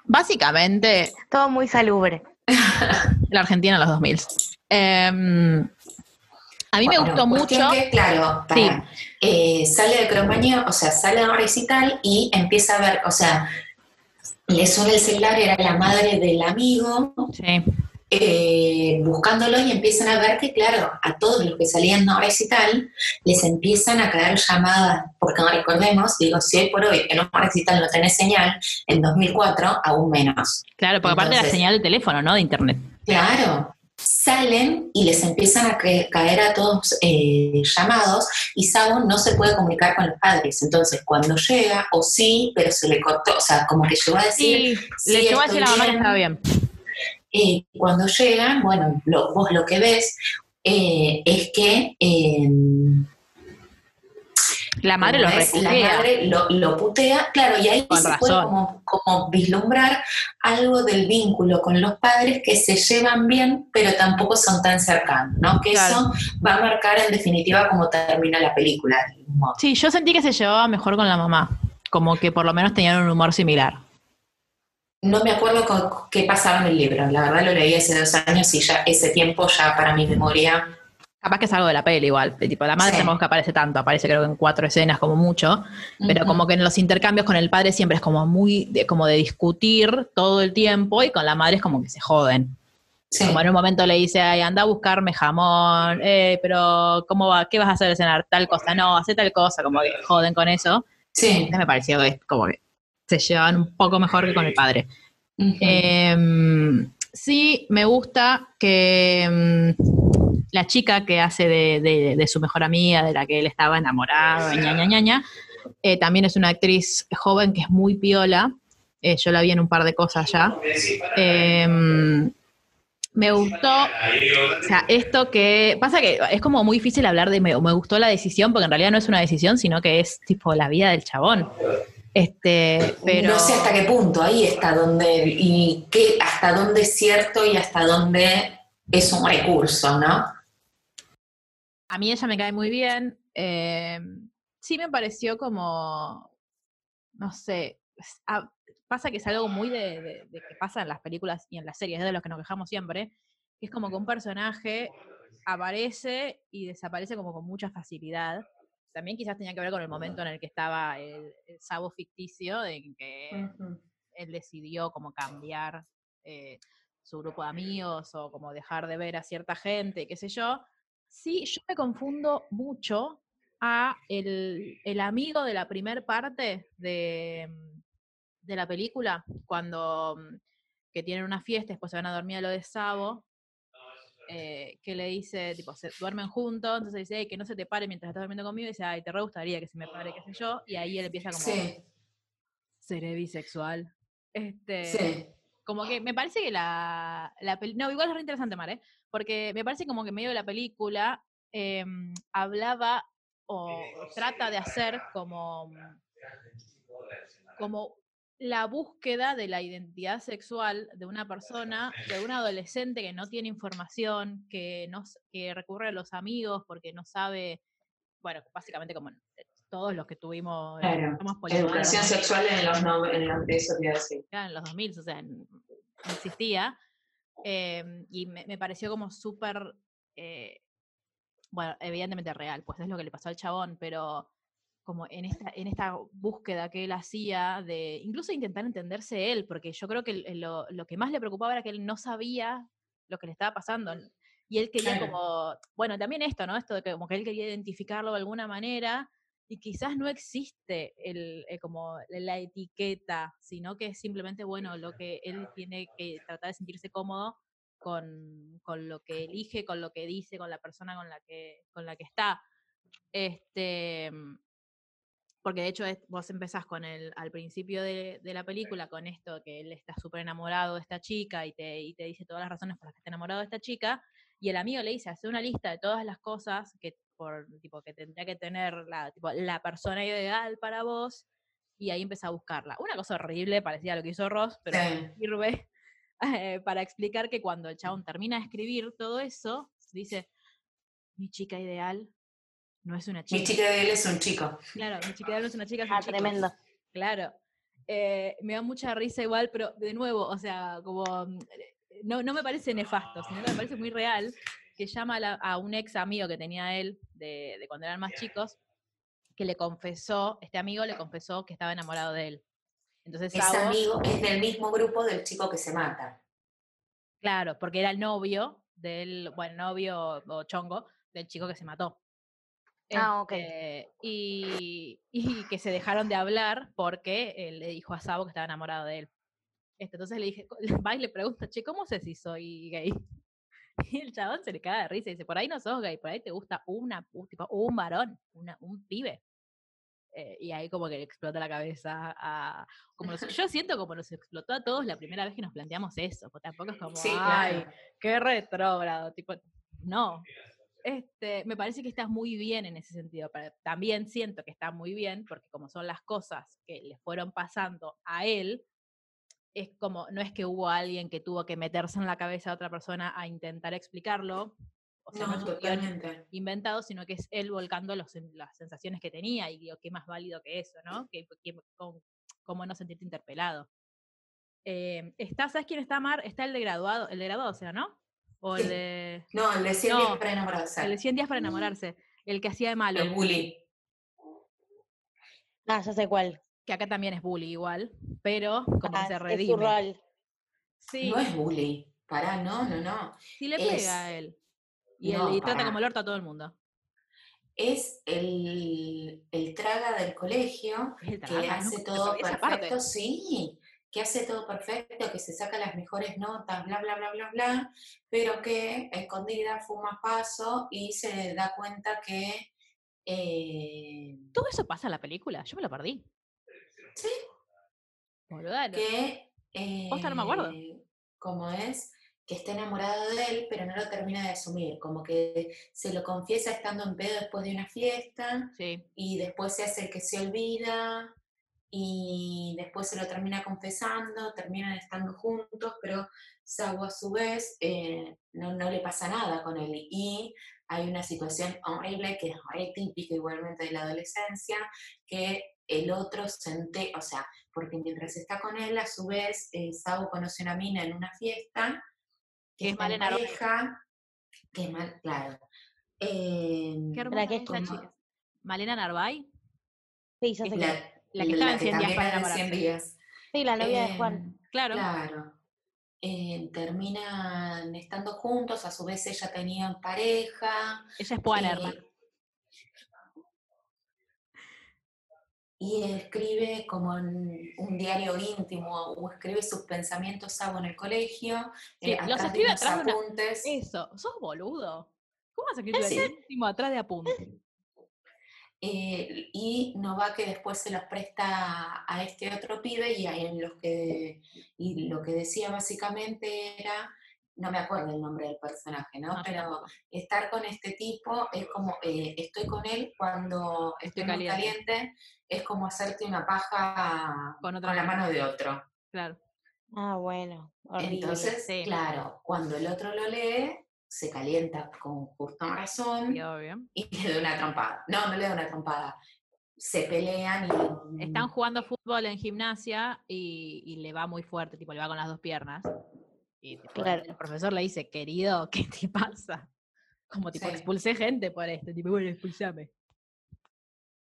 Speaker 2: básicamente
Speaker 4: Todo muy salubre.
Speaker 2: la Argentina en los 2000. Em, a mí me gustó mucho.
Speaker 3: que, claro, para, eh, sale de Cromañón, o sea, sale de un recital y empieza a ver, o sea, le suena el celular, era la madre del amigo,
Speaker 2: Sí.
Speaker 3: eh, buscándolo y empiezan a ver que, claro, a todos los que salían de un recital les empiezan a caer llamadas, porque no recordemos, digo, si hoy por hoy en un recital no tenés señal, en 2004 aún menos.
Speaker 2: Claro, porque aparte de la señal de teléfono, ¿no? De internet.
Speaker 3: Claro, salen y les empiezan a ca- caer a todos eh, llamados y Sabo no se puede comunicar con los padres. Entonces, cuando llega, o sí, pero se le cortó, o sea, como que llegó a decir,
Speaker 2: Sí,
Speaker 3: sí,
Speaker 2: le llegó a decir a la mamá que estaba bien.
Speaker 3: eh, cuando llegan, bueno, lo- vos lo que ves eh, es que eh,
Speaker 2: La madre lo
Speaker 3: es, la madre lo, lo putea, claro, y ahí
Speaker 2: Con
Speaker 3: se puede como, como vislumbrar algo del vínculo con los padres que se llevan bien, pero tampoco son tan cercanos, ¿no? Que
Speaker 2: Claro.
Speaker 3: eso va a marcar en definitiva cómo termina la película.
Speaker 2: Sí, yo sentí que se llevaba mejor con la mamá. Como que por lo menos tenían un humor similar.
Speaker 3: No me acuerdo con- qué pasaba en el libro, la verdad lo leí hace dos años y ya ese tiempo ya para mi memoria
Speaker 2: Capaz que es algo de la peli igual. Tipo, la madre
Speaker 3: Sí.
Speaker 2: tampoco que aparece tanto, aparece creo que en cuatro escenas como mucho. Pero como que en los intercambios con el padre siempre es como muy, de, como de discutir todo el tiempo y con la madre es como que se joden.
Speaker 3: Sí.
Speaker 2: Como en un momento le dice, ay, anda a buscarme jamón, eh, pero ¿cómo va? ¿Qué vas a hacer de cenar? Tal cosa, no, hace tal cosa, como que joden con eso.
Speaker 3: Sí.
Speaker 2: Entonces me pareció que es como que se llevan un poco mejor que con el padre. Em, sí, me gusta que em, la chica que hace de, de- de su mejor amiga, de la que él estaba enamorado, ña, ña, ña, ña, eh, también es una actriz joven que es muy piola. Eh, yo la vi en un par de cosas ya. Em, me gustó, o sea, esto que pasa que es como muy difícil hablar de me, me gustó la decisión, porque en realidad no es una decisión, sino que es tipo la vida del chabón. Este, pero
Speaker 3: No sé hasta qué punto, ahí está donde, y qué, hasta dónde es cierto y hasta dónde es un recurso, ¿no?
Speaker 2: A mí ella me cae muy bien. eh, sí me pareció como, no sé, ah, pasa que es algo muy de, de- de que pasa en las películas y en las series, es de los que nos quejamos siempre, que es como que un personaje aparece y desaparece como con mucha facilidad. También quizás tenía que ver con el momento en el que estaba el, el Sabo ficticio, en que él decidió como cambiar eh, su grupo de amigos o como dejar de ver a cierta gente, qué sé yo. Sí, yo me confundo mucho a el, el amigo de la primer parte de, mm, de la película, cuando mm, que tienen una fiesta, después se van a dormir a lo de Sabo, eh, que le dice, tipo, se duermen juntos, entonces dice, "Ey, que no se te pare mientras estás durmiendo conmigo, y dice, ay, te re gustaría que se me pare, qué sé yo, y ahí él empieza como,
Speaker 3: Sí,
Speaker 2: seré bisexual. Este,
Speaker 3: sí.
Speaker 2: Como que me parece que la, la peli- No, igual es re interesante, Mar, ¿eh? Porque me parece como que en medio de la película em, hablaba o trata de hacer como, como la búsqueda de la identidad sexual de una persona, de un adolescente que no tiene información, que, no, que recurre a los amigos porque no sabe, bueno, básicamente como eh, todos los que tuvimos, eh,
Speaker 3: Claro. Educación sexual en los no, en los- eso decir.
Speaker 2: claro, en los 2000, o sea, existía. em, y me, me pareció como súper, eh, bueno, evidentemente real, pues es lo que le pasó al chabón, pero como en esta, en esta búsqueda que él hacía de incluso intentar entenderse él, porque yo creo que lo, lo que más le preocupaba era que él no sabía lo que le estaba pasando. Y él quería
Speaker 3: Claro.
Speaker 2: como, bueno, también esto, ¿no? Esto de que como que él quería identificarlo de alguna manera y quizás no existe el, eh, como la etiqueta, sino que es simplemente, bueno, lo que él tiene que tratar de sentirse cómodo con, con lo que elige, con lo que dice, con la persona con la que, con la que está. Este, mm, porque de hecho es- vos empezás con el, al principio de, de la película con esto que él está súper enamorado de esta chica y te, y te dice todas las razones por las que está enamorado de esta chica, y el amigo le dice, hace una lista de todas las cosas que, por, tipo, que tendría que tener la, tipo, la persona ideal para vos, y ahí empieza a buscarla. Una cosa horrible, parecía a lo que hizo Ross, pero
Speaker 3: Sí.
Speaker 2: sirve eh, para explicar que cuando el chabón termina de escribir todo eso, dice, mi chica ideal no es una chica.
Speaker 3: Mi chica de él es un chico.
Speaker 2: Claro, mi chica ideal no es una chica, es un
Speaker 4: Ah,
Speaker 2: chico.
Speaker 4: tremendo.
Speaker 2: Claro. Eh, me da mucha risa igual, pero de nuevo, o sea, como mm, eh, no, no me parece nefasto, sino que me parece muy real que llama a, la- a un ex amigo que tenía él de, de cuando eran más chicos, que le confesó, este amigo le confesó que estaba enamorado de él. Entonces,
Speaker 3: Es
Speaker 2: Sabo-
Speaker 3: amigo, es del mismo grupo del chico que se mata.
Speaker 2: claro, porque era el novio del, bueno, novio o chongo del chico que se mató.
Speaker 4: Ah, ok.
Speaker 2: Este, y, y que se dejaron de hablar porque él le dijo a Sabo que estaba enamorado de él. Este, entonces le dije, va y le pregunta, che, ¿cómo sé si soy gay? Y el chabón se le caga de risa y dice, por ahí no sos gay, por ahí te gusta una, un, tipo, un varón, una, un pibe. Eh, y ahí como que le explota la cabeza a... Como nos- yo siento como nos explotó a todos la primera vez que nos planteamos eso, porque tampoco es como,
Speaker 3: Sí,
Speaker 2: ay,
Speaker 3: claro.
Speaker 2: qué retrógrado, tipo, no. Este, me parece que estás muy bien en ese sentido. pero También siento que está muy bien, porque como son las cosas que le fueron pasando a él, es como, no es que hubo alguien que tuvo que meterse en la cabeza a otra persona a intentar explicarlo, o sea, no,
Speaker 3: No,
Speaker 2: es inventado, sino que es él volcando los las sensaciones que tenía y digo, qué más válido que eso, ¿no? Que, que- cómo, cómo no sentirte interpelado. Eh, está, ¿sabes quién está, Mar? Está el de graduado, el de graduado, o sea, ¿no? O el de,
Speaker 3: No, el de 100
Speaker 2: No,
Speaker 3: días para enamorarse.
Speaker 2: el de 100 días para enamorarse, el que hacía de malo,
Speaker 3: El bully.
Speaker 4: Ah, ya sé cuál.
Speaker 2: Que acá también es bully igual, pero como
Speaker 4: Ah,
Speaker 2: que se
Speaker 4: es
Speaker 2: redime.
Speaker 4: rol.
Speaker 2: Sí,
Speaker 3: No es bully. Pará, no, no, no.
Speaker 2: sí le
Speaker 3: es-
Speaker 2: pega a él. Y,
Speaker 3: no,
Speaker 2: él, y trata como el orto a todo el mundo.
Speaker 3: Es el, el traga del colegio
Speaker 2: Es el
Speaker 3: que hace todo perfecto, sí, que hace todo perfecto, que se saca las mejores notas, bla, bla, bla, bla, bla, pero que a escondida fuma paso y se da cuenta que eh,
Speaker 2: Todo eso pasa en la película, yo me lo perdí.
Speaker 3: Sí.
Speaker 2: Boluda,
Speaker 3: que
Speaker 2: Posta, no me acuerdo.
Speaker 3: eh, como es que está enamorado de él, pero no lo termina de asumir, como que se lo confiesa estando en pedo después de una fiesta
Speaker 2: Sí,
Speaker 3: y después se hace el que se olvida y después se lo termina confesando, terminan estando juntos, pero Sago a su vez eh, no, no le pasa nada con él y hay una situación horrible que es típica igualmente de la adolescencia, que el otro se ente- o sea, porque mientras está con él, a su vez, eh, conoce una mina en una fiesta,
Speaker 2: Que es
Speaker 3: en
Speaker 2: Rojo.
Speaker 3: pareja, que es mal, claro. Eh,
Speaker 2: qué hermosa
Speaker 4: que
Speaker 2: esa
Speaker 3: como-
Speaker 2: chica. Malena Narvay,
Speaker 4: Sí, ya sé
Speaker 3: la,
Speaker 4: es.
Speaker 2: la que estaba en 100 días para
Speaker 3: era de
Speaker 2: enamorarse.
Speaker 3: 100 días.
Speaker 4: Sí, la novia de
Speaker 3: Eh,
Speaker 4: Juan.
Speaker 2: claro.
Speaker 3: Claro. Eh, terminan estando juntos, a su vez ella tenía pareja.
Speaker 2: Ella es Puana,
Speaker 3: eh, y escribe como en un diario íntimo o escribe sus pensamientos Sabo en el colegio.
Speaker 2: Sí,
Speaker 3: eh,
Speaker 2: los escribe atrás de una-
Speaker 3: apuntes.
Speaker 2: Eso, sos boludo. ¿Cómo vas a escribir
Speaker 3: Sí.
Speaker 2: el último atrás de apunte?
Speaker 3: eh, y Nova que después se los presta a este otro pibe y, ahí en los que, y lo que decía básicamente era, no me acuerdo el nombre del personaje, ¿no? Pero estar con este tipo es como, eh, estoy con él cuando estoy, muy
Speaker 2: caliente.
Speaker 3: caliente, es como hacerte una paja
Speaker 2: Con
Speaker 3: con, la
Speaker 2: mano.
Speaker 3: mano de otro.
Speaker 2: Claro.
Speaker 4: Ah, bueno. Horrible.
Speaker 3: Entonces,
Speaker 2: sí.
Speaker 3: claro, cuando el otro lo lee, se calienta con justa razón
Speaker 2: Sí, obvio.
Speaker 3: y le da una trompada. No, no le da una trompada. Se pelean y.
Speaker 2: Están jugando fútbol en gimnasia y, y le va muy fuerte, tipo, le va con las dos piernas. Y tipo,
Speaker 4: Claro.
Speaker 2: el profesor le dice, querido, ¿qué te pasa? Como tipo,
Speaker 3: Sí.
Speaker 2: expulsé gente por esto, tipo, bueno, expulsame.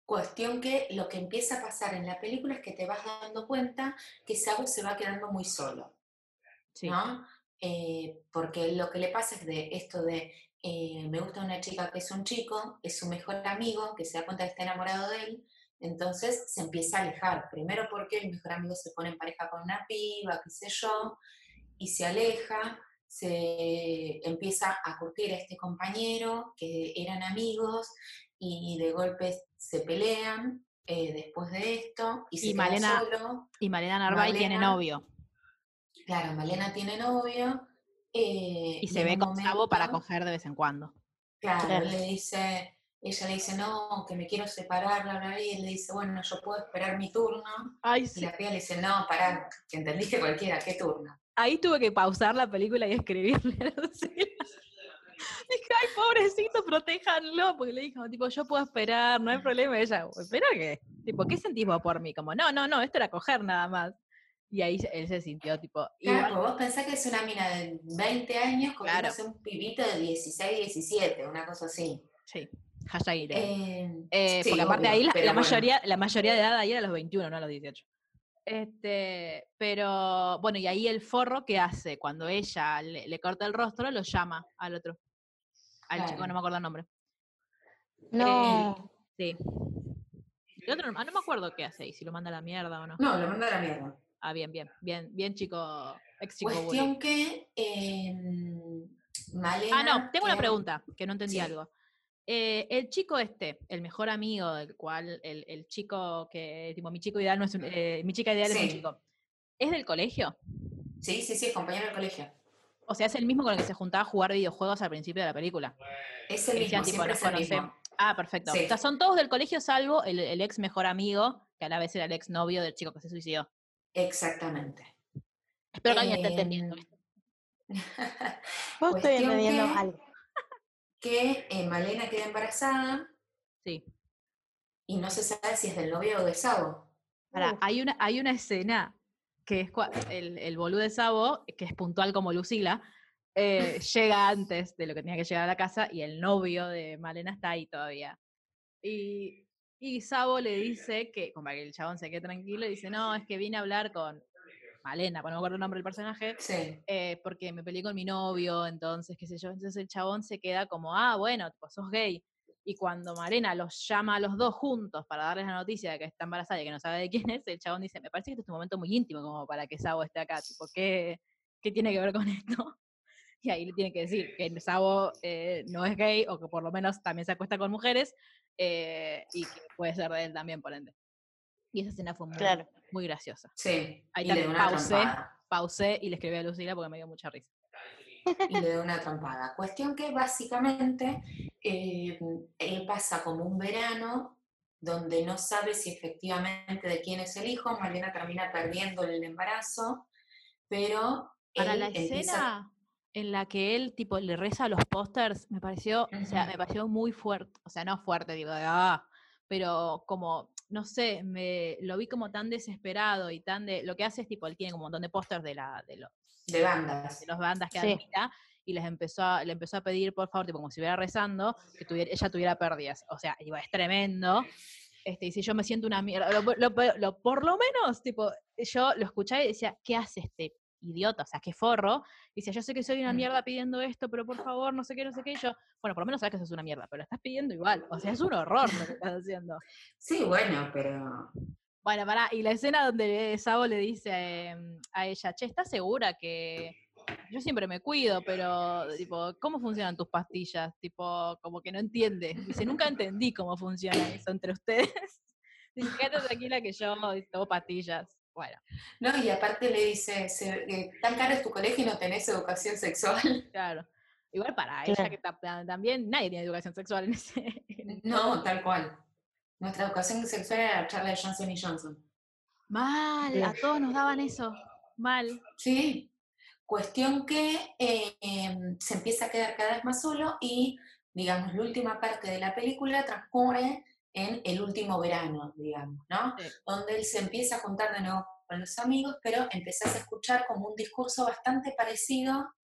Speaker 3: Cuestión que lo que empieza a pasar en la película es que te vas dando cuenta que Sabo se va quedando muy solo,
Speaker 2: Sí.
Speaker 3: ¿no? Eh, porque lo que le pasa es de esto de eh, me gusta una chica que es un chico, es su mejor amigo, que se da cuenta que está enamorado de él, entonces se empieza a alejar. Primero porque el mejor amigo se pone en pareja con una piba, qué sé yo, y se aleja, se empieza a curtir a este compañero, que eran amigos, y de golpe se pelean eh, después de esto, y se
Speaker 2: Y Malena-
Speaker 3: solo.
Speaker 2: Y Malena Narváez tiene novio.
Speaker 3: Claro, Malena tiene novio. eh,
Speaker 2: Y se ve con Sabo para
Speaker 3: momento-
Speaker 2: coger de vez en cuando.
Speaker 3: Claro,
Speaker 4: Claro.
Speaker 3: él le dice, ella le dice, no, que me quiero separar, bla, bla, bla, y él le dice, bueno, yo puedo esperar mi turno.
Speaker 2: Ay,
Speaker 3: Y
Speaker 2: sí.
Speaker 3: la piba le dice, no, pará, que entendiste cualquiera, ¿qué turno?
Speaker 2: Ahí tuve que pausar la película y escribirle. Dije, ay, pobrecito, protéjanlo, porque le dijo, tipo, yo puedo esperar, no hay problema. Y ella, ¿espera qué? Tipo, ¿qué sentís vos por mí? Como, no, no, no, esto era coger nada más. Y ahí él se sintió, tipo,
Speaker 3: Claro, vos pensás que es una mina de 20 años
Speaker 2: Claro.
Speaker 3: cogiéndose un pibito de 16, 17, una cosa así.
Speaker 2: sí, hashtag.
Speaker 3: Eh,
Speaker 2: Eh,
Speaker 3: sí,
Speaker 2: porque aparte
Speaker 3: obvio,
Speaker 2: ahí la,
Speaker 3: bueno.
Speaker 2: mayoría, la mayoría de edad ahí era a los 21, no a los 18. Este, pero bueno, y ahí el forro que hace cuando ella le, le corta el rostro, lo llama al otro. Al chico, no me acuerdo el nombre.
Speaker 4: No.
Speaker 2: Sí. El otro, no- ah, no me acuerdo qué hace y si lo manda a la mierda o no.
Speaker 3: No, lo manda a la mierda.
Speaker 2: Ah, bien, bien, bien, bien chico, ex chico.
Speaker 3: Cuestión que eh, Malena...
Speaker 2: Ah, no, tengo una pregunta, que no entendí
Speaker 3: Sí.
Speaker 2: algo. Eh, el chico este, el mejor amigo del cual, el, el chico que, tipo, mi chico ideal no es un, eh, mi chica ideal es un chico, ¿es del colegio?
Speaker 3: Sí, sí, sí, es compañero del colegio.
Speaker 2: O sea, es el mismo con el que se juntaba a jugar videojuegos al principio de la película.
Speaker 3: Es el mismo,
Speaker 2: tipo,
Speaker 3: es el mismo.
Speaker 2: Ah, perfecto.
Speaker 3: Sí.
Speaker 2: O sea, son todos del colegio salvo el, el ex mejor amigo, que a la vez era el ex novio del chico que se suicidó.
Speaker 3: Exactamente.
Speaker 2: Espero que alguien esté entendiendo
Speaker 3: Em,
Speaker 2: esto.
Speaker 4: Vos estoy entendiendo
Speaker 3: que-
Speaker 4: algo.
Speaker 3: Que eh, Malena queda embarazada
Speaker 2: Sí.
Speaker 3: y no se sabe si es del novio o de Sabo.
Speaker 4: Uf.
Speaker 2: hay una, hay una escena que es el, el boludo de Sabo, que es puntual como Lucila, eh, llega antes de lo que tenía que llegar a la casa y el novio de Malena está ahí todavía. Y, y Sabo le dice que, como para que el chabón se quede tranquilo, dice, no, es que vine a hablar con Malena, pues no me acuerdo el nombre del personaje,
Speaker 3: Sí,
Speaker 2: eh, porque me peleé con mi novio, entonces, qué sé yo. Entonces el chabón se queda como, ah, bueno, tipo, sos gay. Y cuando Malena los llama a los dos juntos para darles la noticia de que está embarazada y que no sabe de quién es, el chabón dice, me parece que este es un momento muy íntimo como para que Sabo esté acá, tipo, ¿qué, qué tiene que ver con esto? Y ahí le tiene que decir que Sabo eh, no es gay o que por lo menos también se acuesta con mujeres eh, y que puede ser de él también, por ende. Y esa escena fue muy,
Speaker 4: Claro.
Speaker 2: muy graciosa.
Speaker 3: sí.
Speaker 2: Ahí
Speaker 3: y le
Speaker 2: también
Speaker 3: una
Speaker 2: pausé.
Speaker 3: trompada.
Speaker 2: Pausé y le escribí a Lucila porque me dio mucha risa.
Speaker 3: Y le dio una trompada. Cuestión que básicamente eh, él pasa como un verano donde no sabe si efectivamente de quién es el hijo. Malena termina perdiendo el embarazo, pero
Speaker 2: Para
Speaker 3: él
Speaker 2: la
Speaker 3: empieza-
Speaker 2: escena en la que él tipo le reza a los pósters, me pareció, o sea, me pareció muy fuerte, o sea, no fuerte, digo, de ah, pero como, no sé, me lo vi como tan desesperado y tan de, lo que hace es tipo, él tiene como un montón de pósters de la, de los,
Speaker 3: de bandas.
Speaker 2: de las bandas que
Speaker 4: Sí.
Speaker 2: admira, y les empezó a, le empezó a pedir, por favor, tipo, como si estuviera rezando, que tuviera, ella tuviera pérdidas. O sea, digo, es tremendo. Este, y si yo me siento una mierda, lo- lo- lo- por lo menos, tipo, yo lo escuchaba y decía, ¿qué hace este idiota? O sea, qué forro. Y decía, yo sé que soy una
Speaker 3: Mm.
Speaker 2: mierda pidiendo esto, pero por favor, no sé qué, no sé qué. Y yo, bueno, por lo menos sabes que sos una mierda, pero lo estás pidiendo igual. O sea, es un horror lo que estás haciendo.
Speaker 3: Sí, bueno, pero
Speaker 2: Bueno, pará, y la escena donde Sabo le dice eh, a ella, che, ¿estás segura que yo siempre me cuido, pero, tipo, ¿cómo funcionan tus pastillas? Tipo, como que no entiende. Dice, nunca entendí cómo funciona eso entre ustedes. Dice, quédate tranquila que yo tomo pastillas. Bueno,
Speaker 3: No, y aparte le dice, "Se- eh, tan caro es tu colegio y no tenés educación sexual.
Speaker 2: claro. Igual para ella que ta- también nadie tiene educación sexual en ese... en-
Speaker 3: No, tal cual. Nuestra educación sexual era la charla de Johnson y Johnson.
Speaker 2: Mal, a todos nos daban eso. Mal.
Speaker 3: Sí. Cuestión que eh, em, se empieza a quedar cada vez más solo y, digamos, la última parte de la película transcurre en el último verano, digamos, ¿no?
Speaker 2: Sí.
Speaker 3: Donde él se empieza a juntar de nuevo con los amigos, pero empezás a escuchar como un discurso bastante parecido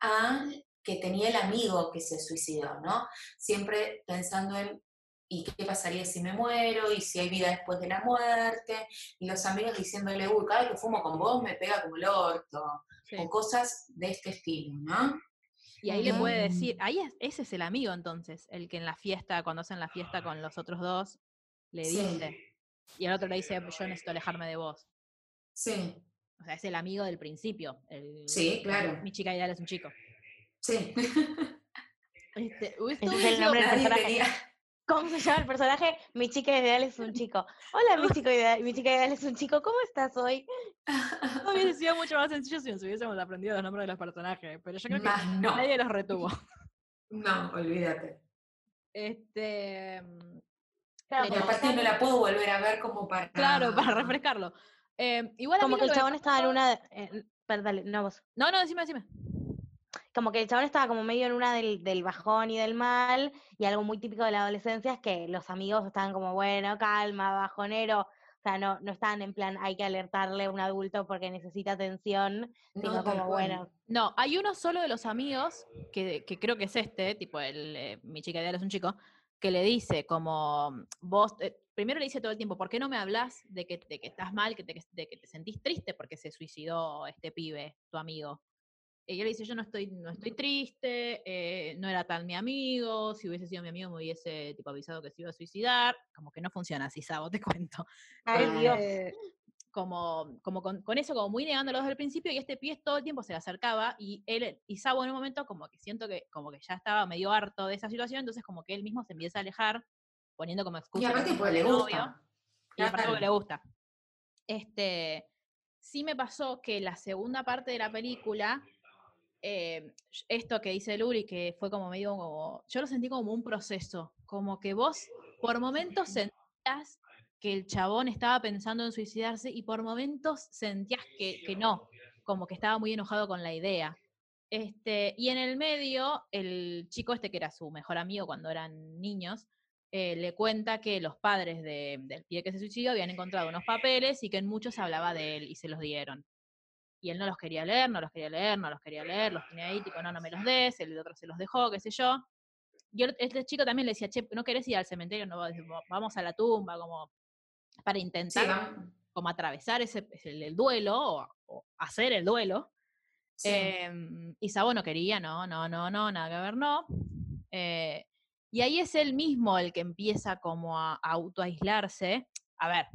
Speaker 3: al que tenía el amigo que se suicidó, ¿no? Siempre pensando en ¿y qué pasaría si me muero? ¿Y si hay vida después de la muerte? Y los amigos diciéndole, uy, cada vez que fumo con vos me pega como el orto,
Speaker 2: Sí.
Speaker 3: o cosas de este estilo, ¿no?
Speaker 2: Y ahí le puede decir, ahí es- ese es el amigo entonces, el que en la fiesta, cuando hacen la fiesta con los otros dos, le
Speaker 3: Sí.
Speaker 2: dice. Y el otro le dice, yo necesito alejarme de vos.
Speaker 3: Sí,
Speaker 2: O sea, es el amigo del principio. el-
Speaker 3: Sí, claro.
Speaker 2: Mi chica ideal es un chico.
Speaker 3: sí.
Speaker 2: Este,
Speaker 4: es el nombre del
Speaker 3: Nadie
Speaker 4: personaje. ¿Cómo se llama el personaje? Mi chica ideal es un chico. Hola, mi chico ideal, mi chica ideal es un chico. ¿Cómo estás hoy?
Speaker 2: esto hubiese sido mucho más sencillo si nos hubiésemos aprendido los nombres de los personajes. Pero yo creo que
Speaker 3: no.
Speaker 2: nadie los retuvo.
Speaker 3: No, olvídate.
Speaker 2: Este,
Speaker 4: Claro,
Speaker 2: Pero-
Speaker 3: aparte no la puedo volver a ver como para...
Speaker 2: claro, para refrescarlo. Eh, igual a
Speaker 4: como
Speaker 2: mí
Speaker 4: que el chabón estaba en una. eh, perdón, dale, no vos.
Speaker 2: No, no, decime, decime.
Speaker 4: Como que el chabón estaba como medio en una del, del bajón y del mal, y algo muy típico de la adolescencia es que los amigos estaban como, bueno, calma, bajonero. O sea, no, no estaban en plan, hay que alertarle a un adulto porque necesita atención,
Speaker 3: No,
Speaker 4: sino como, bueno,
Speaker 2: No, hay uno solo de los amigos, que, que creo que es este, tipo, el, eh, mi chica ideal es un chico, que le dice como, vos, eh, primero le dice todo el tiempo, ¿por qué no me hablas de que, de que estás mal, que te, de que te sentís triste porque se suicidó este pibe, tu amigo? Y él le dice, yo no estoy, no estoy triste, eh, no era tal mi amigo, si hubiese sido mi amigo me hubiese tipo, avisado que se iba a suicidar, como que no funciona así, Sabo, te cuento.
Speaker 4: ay
Speaker 3: Ay,
Speaker 4: Dios.
Speaker 2: Eh, como, como con, con eso, como muy negándolo desde el principio, y este pie todo el tiempo se le acercaba, y él, y Sabo en un momento como que siento que, como que ya estaba medio harto de esa situación, entonces como que él mismo se empieza a alejar, poniendo como excusa.
Speaker 3: Y aparte
Speaker 2: es
Speaker 3: pues le
Speaker 2: novio,
Speaker 3: gusta.
Speaker 2: Y aparte le gusta. Este, sí me pasó que la segunda parte de la película, eh, esto que dice Luli, que fue como medio como, yo lo sentí como un proceso, como que vos por momentos sentías que el chabón estaba pensando en suicidarse y por momentos sentías que, que no, como que estaba muy enojado con la idea. Este, y en el medio, el chico este que era su mejor amigo cuando eran niños, eh, le cuenta que los padres de- del pie que se suicidó habían encontrado unos papeles y que en muchos hablaba de él y se los dieron. Y él no los quería leer, no los quería leer, no los quería leer, los tenía ahí, tipo, no, no me los des, el otro se los dejó, qué sé yo. Y el- este chico también le decía, che, ¿no querés ir al cementerio? No, vamos a la tumba, como para intentar como atravesar ese, el, el duelo o, o hacer el duelo.
Speaker 3: Sí.
Speaker 2: Em, y Sabo no quería, no, no, no, no, nada que ver, no. Eh, y ahí es él mismo el que empieza como a, a autoaislarse. A ver,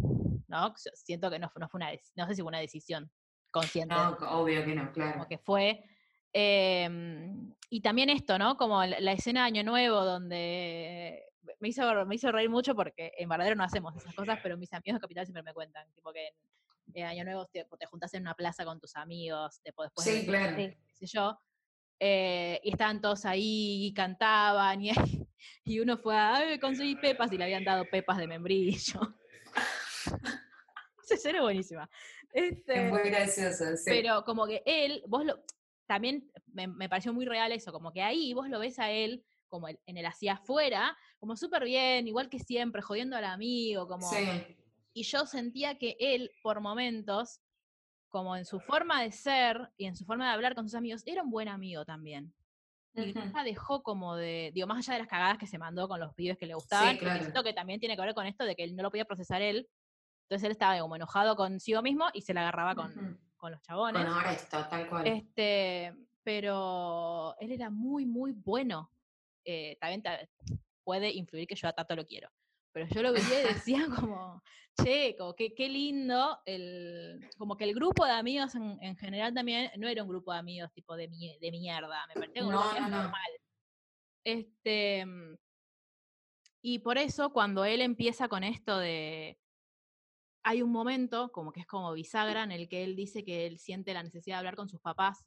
Speaker 2: ¿no? Siento que no, fue- no fue una, no sé si fue una decisión consciente,
Speaker 3: No, obvio que no, claro.
Speaker 2: como que fue. em, y también esto, ¿no? Como la, la escena de Año Nuevo, donde me hizo, me hizo reír mucho porque en Verdadero no hacemos esas cosas, pero mis amigos de Capital siempre me cuentan, tipo que en, en Año Nuevo te, te juntás en una plaza con tus amigos, después, después
Speaker 3: Sí,
Speaker 2: de
Speaker 3: claro.
Speaker 4: Sí.
Speaker 2: qué sé yo, eh, y estaban todos ahí y cantaban, y, y uno fue a "Ay, conseguí pepas y le habían dado pepas de membrillo. Escena es buenísima. Este,
Speaker 3: Es muy gracioso, sí.
Speaker 2: pero como que él, vos lo, también me, me pareció muy real eso, como que ahí vos lo ves a él, como el- en el hacia afuera, como súper bien, igual que siempre, jodiendo al amigo, como...
Speaker 3: Sí,
Speaker 2: Y yo sentía que él, por momentos, como en su forma de ser y en su forma de hablar con sus amigos, era un buen amigo también. Y nunca dejó como de, digo, más allá de las cagadas que se mandó con los pibes que le gustaban,
Speaker 3: claro.
Speaker 2: siento que también tiene que ver con esto de que él no lo podía procesar él, entonces él estaba como enojado consigo mismo y se la agarraba con, con los chabones.
Speaker 3: Bueno, ahora esto, tal cual.
Speaker 2: Este, pero él era muy, muy bueno. Eh, también ta- puede influir que yo a Tato lo quiero. Pero yo lo veía y decía como, che, como que, qué lindo, el, como que el grupo de amigos en, en general también no era un grupo de amigos tipo de, de mierda, me parecía un grupo
Speaker 3: No,
Speaker 2: amigos
Speaker 3: no, no.
Speaker 2: normal. Este, y por eso cuando él empieza con esto de, hay un momento, como que es como bisagra, en el que él dice que él siente la necesidad de hablar con sus papás,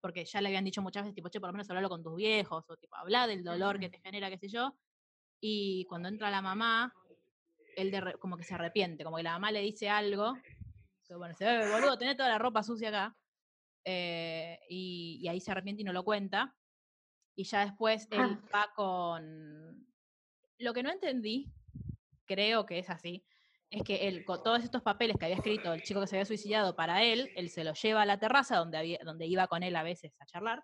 Speaker 2: porque ya le habían dicho muchas veces, tipo, che, por lo menos hablalo con tus viejos, o tipo, habla del dolor que te genera, qué sé yo. Y cuando entra la mamá, él de como que se arrepiente, como que la mamá le dice algo, que bueno, se ve, boludo, tenés toda la ropa sucia acá. eh, y, y ahí se arrepiente y no lo cuenta. Y ya después él
Speaker 4: Ah.
Speaker 2: va con... Lo que no entendí, creo que es así, es que él, con todos estos papeles que había escrito el chico que se había suicidado para él, él se los lleva a la terraza donde, había, donde iba con él a veces a charlar,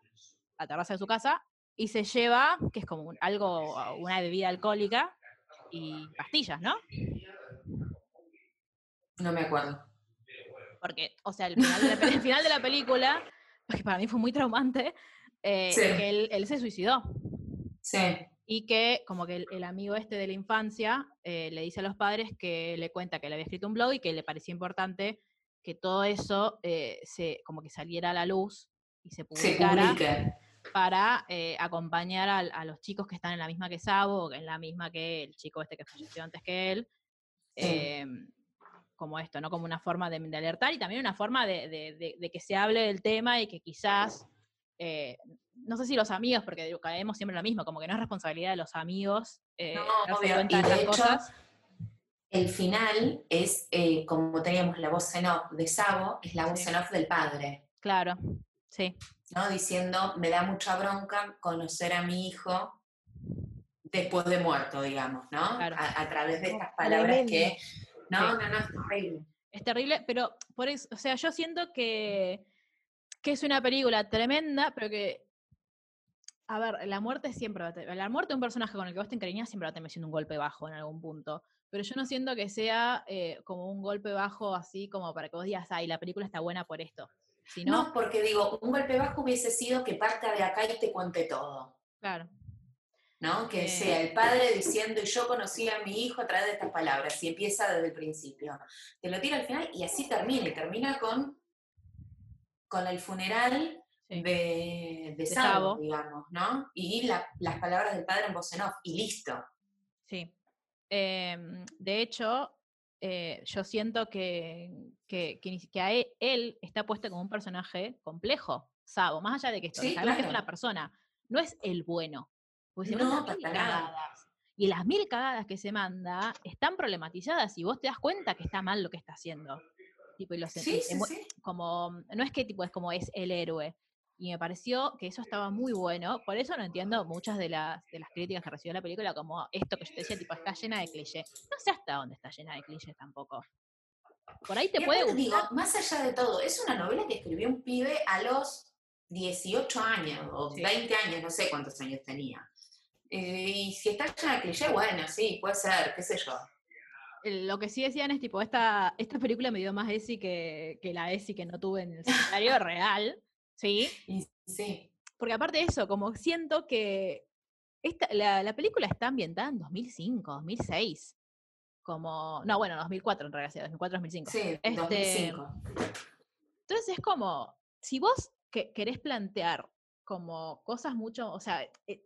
Speaker 2: a la terraza de su casa y se lleva, que es como un- algo, una bebida alcohólica y pastillas, ¿no?
Speaker 3: No me acuerdo.
Speaker 2: Porque, o sea, el final de la, pe- el final de la película, que para mí fue muy traumante, eh,
Speaker 3: Sí.
Speaker 2: que él, él se suicidó.
Speaker 3: Sí,
Speaker 2: Y que como que el, el amigo este de la infancia eh, le dice a los padres que le cuenta que le había escrito un blog y que le parecía importante que todo eso eh, se, como que saliera a la luz y se
Speaker 3: se
Speaker 2: publicara
Speaker 3: publica.
Speaker 2: para eh, acompañar a, los chicos que están en la misma que Sabo, o en la misma que el chico este que falleció antes que él.
Speaker 3: Sí.
Speaker 2: em, como esto, ¿no? Como una forma de, de alertar y también una forma de, de- de- de que se hable del tema y que quizás, eh, no sé si los amigos, porque digo, caemos siempre en lo mismo, como que no es responsabilidad de los amigos eh,
Speaker 3: No, obvio,
Speaker 2: cuenta
Speaker 3: y
Speaker 2: de
Speaker 3: de
Speaker 2: estas
Speaker 3: hecho,
Speaker 2: cosas.
Speaker 3: El final es, eh, como teníamos la voz en off de Sabo, es la voz
Speaker 2: Sí.
Speaker 3: en off del padre,
Speaker 2: Claro, sí,
Speaker 3: ¿no? Diciendo, me da mucha bronca conocer a mi hijo después de muerto, digamos, ¿no?
Speaker 2: Claro.
Speaker 3: A, a través de
Speaker 4: Oh,
Speaker 3: estas palabras que... No,
Speaker 2: Sí.
Speaker 3: no, no, es horrible.
Speaker 2: es terrible, pero por eso, o sea, yo siento que, que es una película tremenda, pero que, a ver, la muerte siempre va a tener, la muerte de un personaje con el que vos te encariñás siempre va a terminar siendo un golpe bajo en algún punto, pero yo no siento que sea eh, como un golpe bajo así como para que vos digas, ay, la película está buena por esto,
Speaker 3: No, porque digo, un golpe bajo hubiese sido que parta de acá y te cuente todo.
Speaker 2: claro,
Speaker 3: ¿no? Que
Speaker 2: Eh.
Speaker 3: sea el padre diciendo, y yo conocí a mi hijo a través de estas palabras, y empieza desde el principio. Te lo tira al final y así termina, y termina con, con el funeral
Speaker 2: sí.
Speaker 3: de, de
Speaker 2: Sabo.
Speaker 3: Digamos, ¿no? Y la- las palabras del padre en voz en off, y listo.
Speaker 2: Sí. Em, de hecho, eh, yo siento que, que, que que a e- él, está puesto como un personaje complejo, Sabo, más allá de que esto,
Speaker 3: Sí,
Speaker 2: que es
Speaker 3: claro.
Speaker 2: una persona, no es el bueno. Porque se
Speaker 3: No,
Speaker 2: manda mil cagadas. Y las mil cagadas que se manda están problematizadas y vos te das cuenta que está mal lo que está haciendo. Tipo, y lo se- y
Speaker 3: Sí,
Speaker 2: como, no es que tipo es como es el héroe. Y me pareció que eso estaba muy bueno. Por eso no entiendo muchas de las, de las críticas que recibió la película, como esto que yo te decía, tipo, está llena de clichés. No sé hasta dónde está llena de clichés tampoco. Por ahí te
Speaker 3: Y
Speaker 2: puede
Speaker 3: digo, más allá de todo, es una novela que escribió un pibe a los 18 años o
Speaker 2: Sí.
Speaker 3: 20 años, no sé cuántos años tenía. Eh, y si está llena de cliché, bueno, sí, puede ser, qué sé yo.
Speaker 2: Lo que sí decían es tipo, esta, esta película me dio más ESI que, que la ESI que no tuve en el secundario real. ¿Sí?
Speaker 3: Sí,
Speaker 2: Porque aparte de eso, como siento que esta, la, la película está ambientada en 2005, 2006. Como, no, bueno, 2004 en realidad, 2004-2005.
Speaker 3: sí,
Speaker 2: Este,
Speaker 3: 2005.
Speaker 2: Entonces es como, si vos que- querés plantear como cosas mucho, o sea, eh,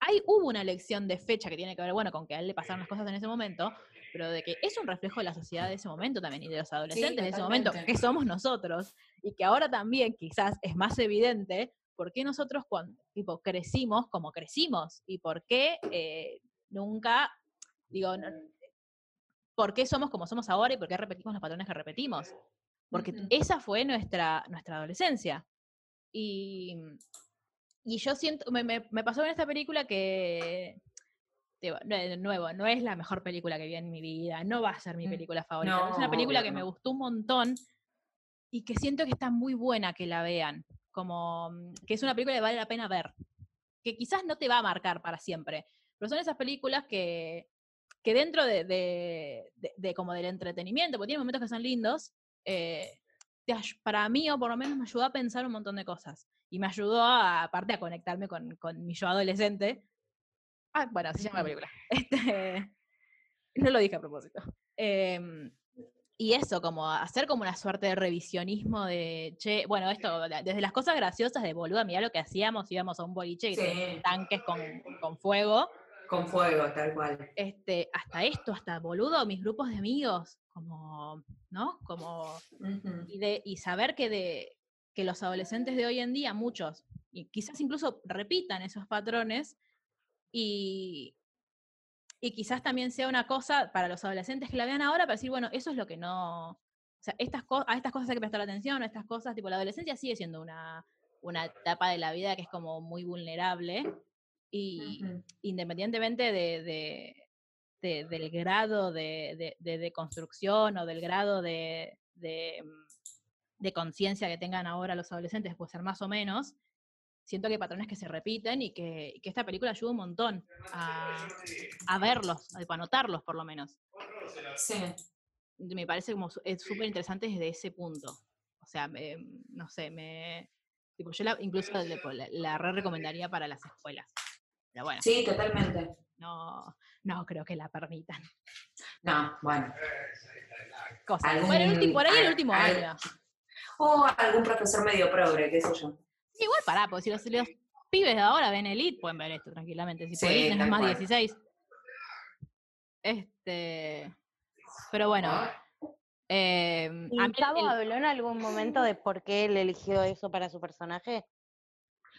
Speaker 2: hay, hubo una elección de fecha que tiene que ver, bueno, con que a él le pasaron las cosas en ese momento, pero de que es un reflejo de la sociedad de ese momento también y de los adolescentes de ese momento, que somos nosotros, y que ahora también quizás es más evidente por qué nosotros cuando tipo, crecimos como crecimos y por qué eh, nunca, digo, no- por qué somos como somos ahora y por qué repetimos los patrones que repetimos. Porque
Speaker 3: Ujú.
Speaker 2: esa fue nuestra, nuestra adolescencia. Y, y yo siento, me, me- me pasó en esta película que, digo, no- de nuevo, no es la mejor película que vi en mi vida, no va a ser mi
Speaker 3: Mm,
Speaker 2: película favorita, pero es una
Speaker 3: no,
Speaker 2: película que
Speaker 3: que
Speaker 2: me
Speaker 3: no.
Speaker 2: gustó un montón y que siento que está muy buena que la vean, como mm, que es una película que vale la pena ver, que quizás no te va a marcar para siempre, pero son esas películas que, que dentro de, de- de- de como del entretenimiento, porque tiene momentos que son lindos, eh, para mí o por lo menos me ayudó a pensar un montón de cosas. Y me ayudó, a, aparte, a conectarme con, con mi yo adolescente. Ah, bueno, así se llama la película. Este, no lo dije a propósito. Em, y eso, como hacer como una suerte de revisionismo de, che, bueno, esto, desde las cosas graciosas de boluda, mirá lo que hacíamos, íbamos a un boliche y
Speaker 3: Sí,
Speaker 2: tanques con, con fuego,
Speaker 3: con fuego, tal cual.
Speaker 2: este, hasta esto, hasta boludo, mis grupos de amigos, como, ¿no? Como y, de, y saber que, de, que los adolescentes de hoy en día, muchos, y quizás incluso repitan esos patrones, y, y quizás también sea una cosa para los adolescentes que la vean ahora para decir, bueno, eso es lo que no... O sea, estas a estas cosas hay que prestar atención, a estas cosas, tipo, la adolescencia sigue siendo una, una etapa de la vida que es como muy vulnerable, y
Speaker 3: Ujú.
Speaker 2: independientemente de, de- de- del grado de, de, construcción o del grado de, de, mm, de conciencia que tengan ahora los adolescentes, puede ser más o menos, siento que hay patrones que se repiten y que, y que esta película ayuda un montón a, a verlos, a anotarlos por lo menos.
Speaker 3: Sí.
Speaker 2: Me parece como es súper interesante desde ese punto. O sea, me- no sé, me... Tipo, yo la- incluso la, la re recomendaría para las escuelas. Pero bueno,
Speaker 3: Sí, totalmente.
Speaker 2: no, no creo que la permitan.
Speaker 3: No, bueno.
Speaker 2: Ulti- por ahí el último
Speaker 3: al-
Speaker 2: año.
Speaker 3: O algún profesor medio progre, qué sé yo.
Speaker 2: Igual pará, porque si los, pibes de ahora ven Elite, pueden ver esto tranquilamente. Si
Speaker 3: Sí,
Speaker 2: es
Speaker 3: tal
Speaker 2: más
Speaker 3: cual.
Speaker 2: 16. Este. Pero bueno. eh,
Speaker 4: ¿Y
Speaker 2: a mí el-
Speaker 4: habló en algún momento de por qué él eligió eso para su personaje?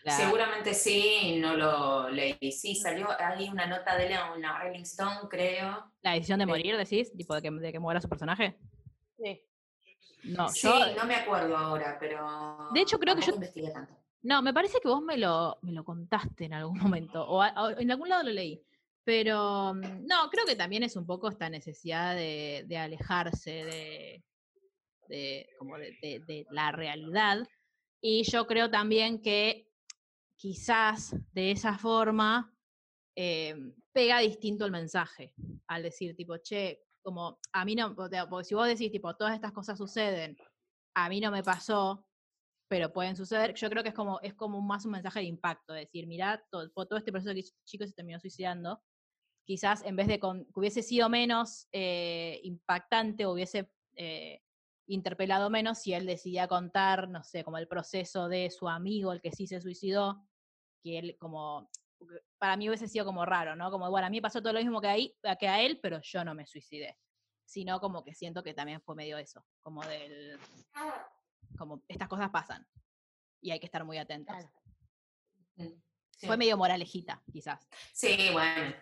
Speaker 2: la-
Speaker 3: Seguramente sí, no lo leí. Sí, salió ahí una nota de él en la Rolling Stone, creo.
Speaker 2: la decisión de
Speaker 3: Sí.
Speaker 2: morir, decís, tipo de que, de que muera su personaje.
Speaker 4: Sí.
Speaker 2: No,
Speaker 3: sí,
Speaker 2: yo.
Speaker 3: no me acuerdo ahora, pero.
Speaker 2: De hecho, creo que yo-
Speaker 3: tanto.
Speaker 2: No, me parece que vos me lo, me lo contaste en algún momento, o, o en algún lado lo leí. Pero mm, no, creo que también es un poco esta necesidad de, de alejarse de, de, como de, de- la realidad. Y yo creo también que quizás de esa forma eh, pega distinto el mensaje, al decir tipo, che, como a mí no, porque si vos decís tipo, todas estas cosas suceden, a mí no me pasó, pero pueden suceder. Yo creo que es como, es como más un mensaje de impacto, de decir, mirá, todo, todo este proceso que hizo este chico se terminó suicidando. Quizás en vez de con- que hubiese sido menos eh, impactante o hubiese eh, interpelado menos si él decidía contar, no sé, como el proceso de su amigo, el que sí se suicidó, que él como, para mí hubiese sido como raro, ¿no? Como, bueno, a mí pasó todo lo mismo que, ahí, que a él, pero yo no me suicidé. Sino como que siento que también fue medio eso, como del, como estas cosas pasan y hay que estar muy atentos.
Speaker 4: Claro.
Speaker 3: Mm, sí.
Speaker 2: Fue medio moralejita, quizás.
Speaker 3: Sí, bueno,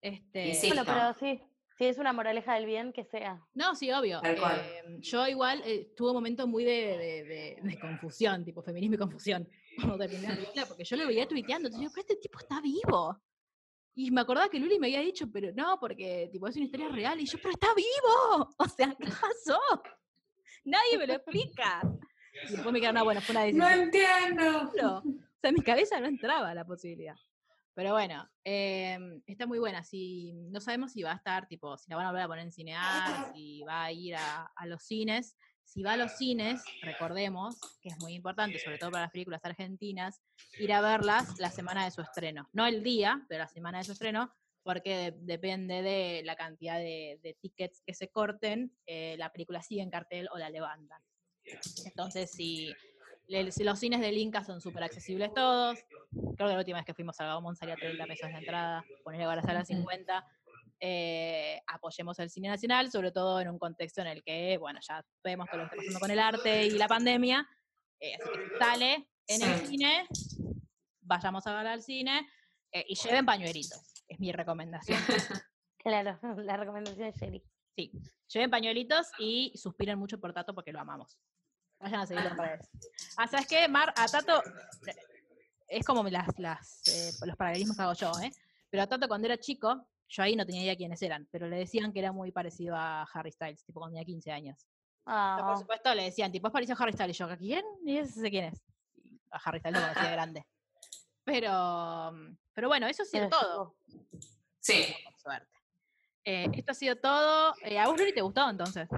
Speaker 2: Este.
Speaker 4: Bueno, pero sí, si es una moraleja del bien, que sea.
Speaker 2: No, sí, obvio. Eh, yo igual eh, tuve un momento muy de, de- de- de confusión, tipo feminismo y confusión, cuando terminé la película, porque yo lo veía tuiteando, entonces yo, pero este tipo está vivo. Y me acordaba que Luli me había dicho, pero no, porque tipo es una historia real, y yo, pero está vivo. O sea, ¿qué pasó? Nadie me lo explica. Y después me quedaron, no, bueno, fue una
Speaker 3: no
Speaker 2: decisión.
Speaker 3: entiendo.
Speaker 2: Claro. O sea, en mi cabeza no entraba la posibilidad. Pero bueno, em, está muy buena. Si, no sabemos si va a estar, tipo, si la van a volver a poner en cinear, si va a ir a, a los cines. Si va a los cines, recordemos que es muy importante, sobre todo para las películas argentinas, ir a verlas la semana de su estreno. No el día, pero la semana de su estreno, porque de- depende de la cantidad de, de tickets que se corten, eh, la película sigue en cartel o la levantan. Entonces, si, le- si los cines del Inca son súper accesibles todos, creo que la última vez que fuimos a Gaumont salía 30 pesos la entrada, ponerle ahora sala 50, eh, apoyemos el cine nacional, sobre todo en un contexto en el que, bueno, ya vemos todo lo que está pasando con el arte y la pandemia, eh, así que si sale en el cine, vayamos a ver al cine eh, y lleven pañuelitos, es mi recomendación.
Speaker 4: Claro, la recomendación de Sherry.
Speaker 2: Sí, lleven pañuelitos y suspiren mucho por Tato porque lo amamos. Vayan a seguirlo en redes. Ah, ¿sabes qué? Mar, a Tato, es como las, las, eh, los paralelismos que hago yo, ¿eh? Pero a Tato cuando era chico, yo ahí no tenía idea quiénes eran, pero le decían que era muy parecido a Harry Styles, tipo cuando tenía 15 años. Pero
Speaker 4: Ah,
Speaker 2: por supuesto le decían, tipo, es parecido a Harry Styles. Y yo, ¿quién? Y ese sé quién es. Y a Harry Styles lo conocía de grande. Pero, mm, pero bueno, eso ha sido
Speaker 4: pero
Speaker 2: todo,
Speaker 3: Sí,
Speaker 2: por suerte. Eh, esto ha sido todo. Eh, ¿A vos, Luli, te gustó entonces?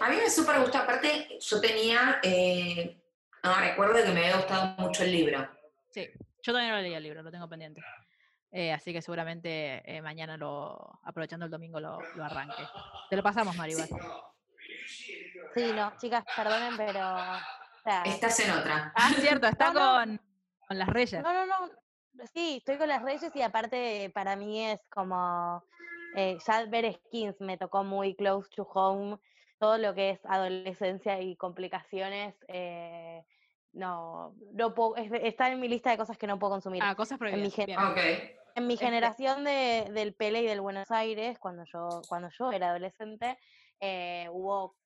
Speaker 3: a mí me súper gustó. Aparte, yo tenía. Eh, no, recuerdo que me había gustado mucho el libro.
Speaker 2: Sí, yo también lo leí el libro, lo tengo pendiente. Eh, así que seguramente eh, mañana, lo, aprovechando el domingo, lo, lo arranque. Te lo pasamos, Maribel.
Speaker 4: Sí, no, chicas, perdonen, pero. o sea,
Speaker 3: Estás en otra.
Speaker 2: Ah, cierto, está con, con las reyes.
Speaker 4: No, no, no. Sí, estoy con las Reyes y aparte para mí es como eh, ya ver skins me tocó muy close to home. Todo lo que es adolescencia y complicaciones, eh, no, no puedo, es- está en mi lista de cosas que no puedo consumir.
Speaker 2: Ah, cosas prohibidas.
Speaker 4: gen-
Speaker 2: Bien.
Speaker 3: Ok.
Speaker 4: En mi
Speaker 2: Este-
Speaker 4: generación de, del Pele y del Buenos Aires, cuando yo, cuando yo era adolescente, eh, hubo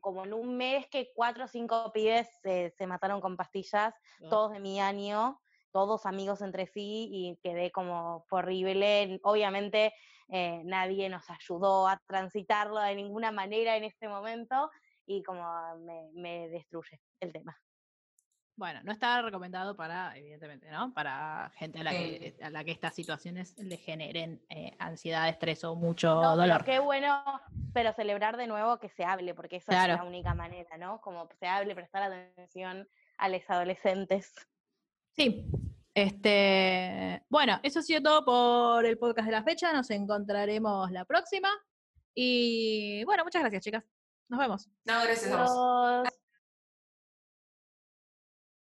Speaker 4: como en un mes que cuatro o cinco pibes se- se mataron con pastillas todos de mi año, todos amigos entre sí, y quedé como horrible. Obviamente eh, nadie nos ayudó a transitarlo de ninguna manera en este momento, y como me, me destruye el tema.
Speaker 2: Bueno, no está recomendado para, evidentemente, ¿no? Para gente a la, que, a la que estas situaciones le generen eh, ansiedad, estrés o mucho
Speaker 4: No, pero
Speaker 2: dolor.
Speaker 4: qué bueno, pero celebrar de nuevo que se hable, porque esa
Speaker 2: Claro.
Speaker 4: es la única manera, ¿no? Como se hable, prestar atención a los adolescentes.
Speaker 2: Sí. Este, bueno, eso ha sido todo por el podcast de la fecha. Nos encontraremos la próxima. Y bueno, muchas gracias, chicas. Nos vemos.
Speaker 3: No, gracias a vos.
Speaker 4: Adiós.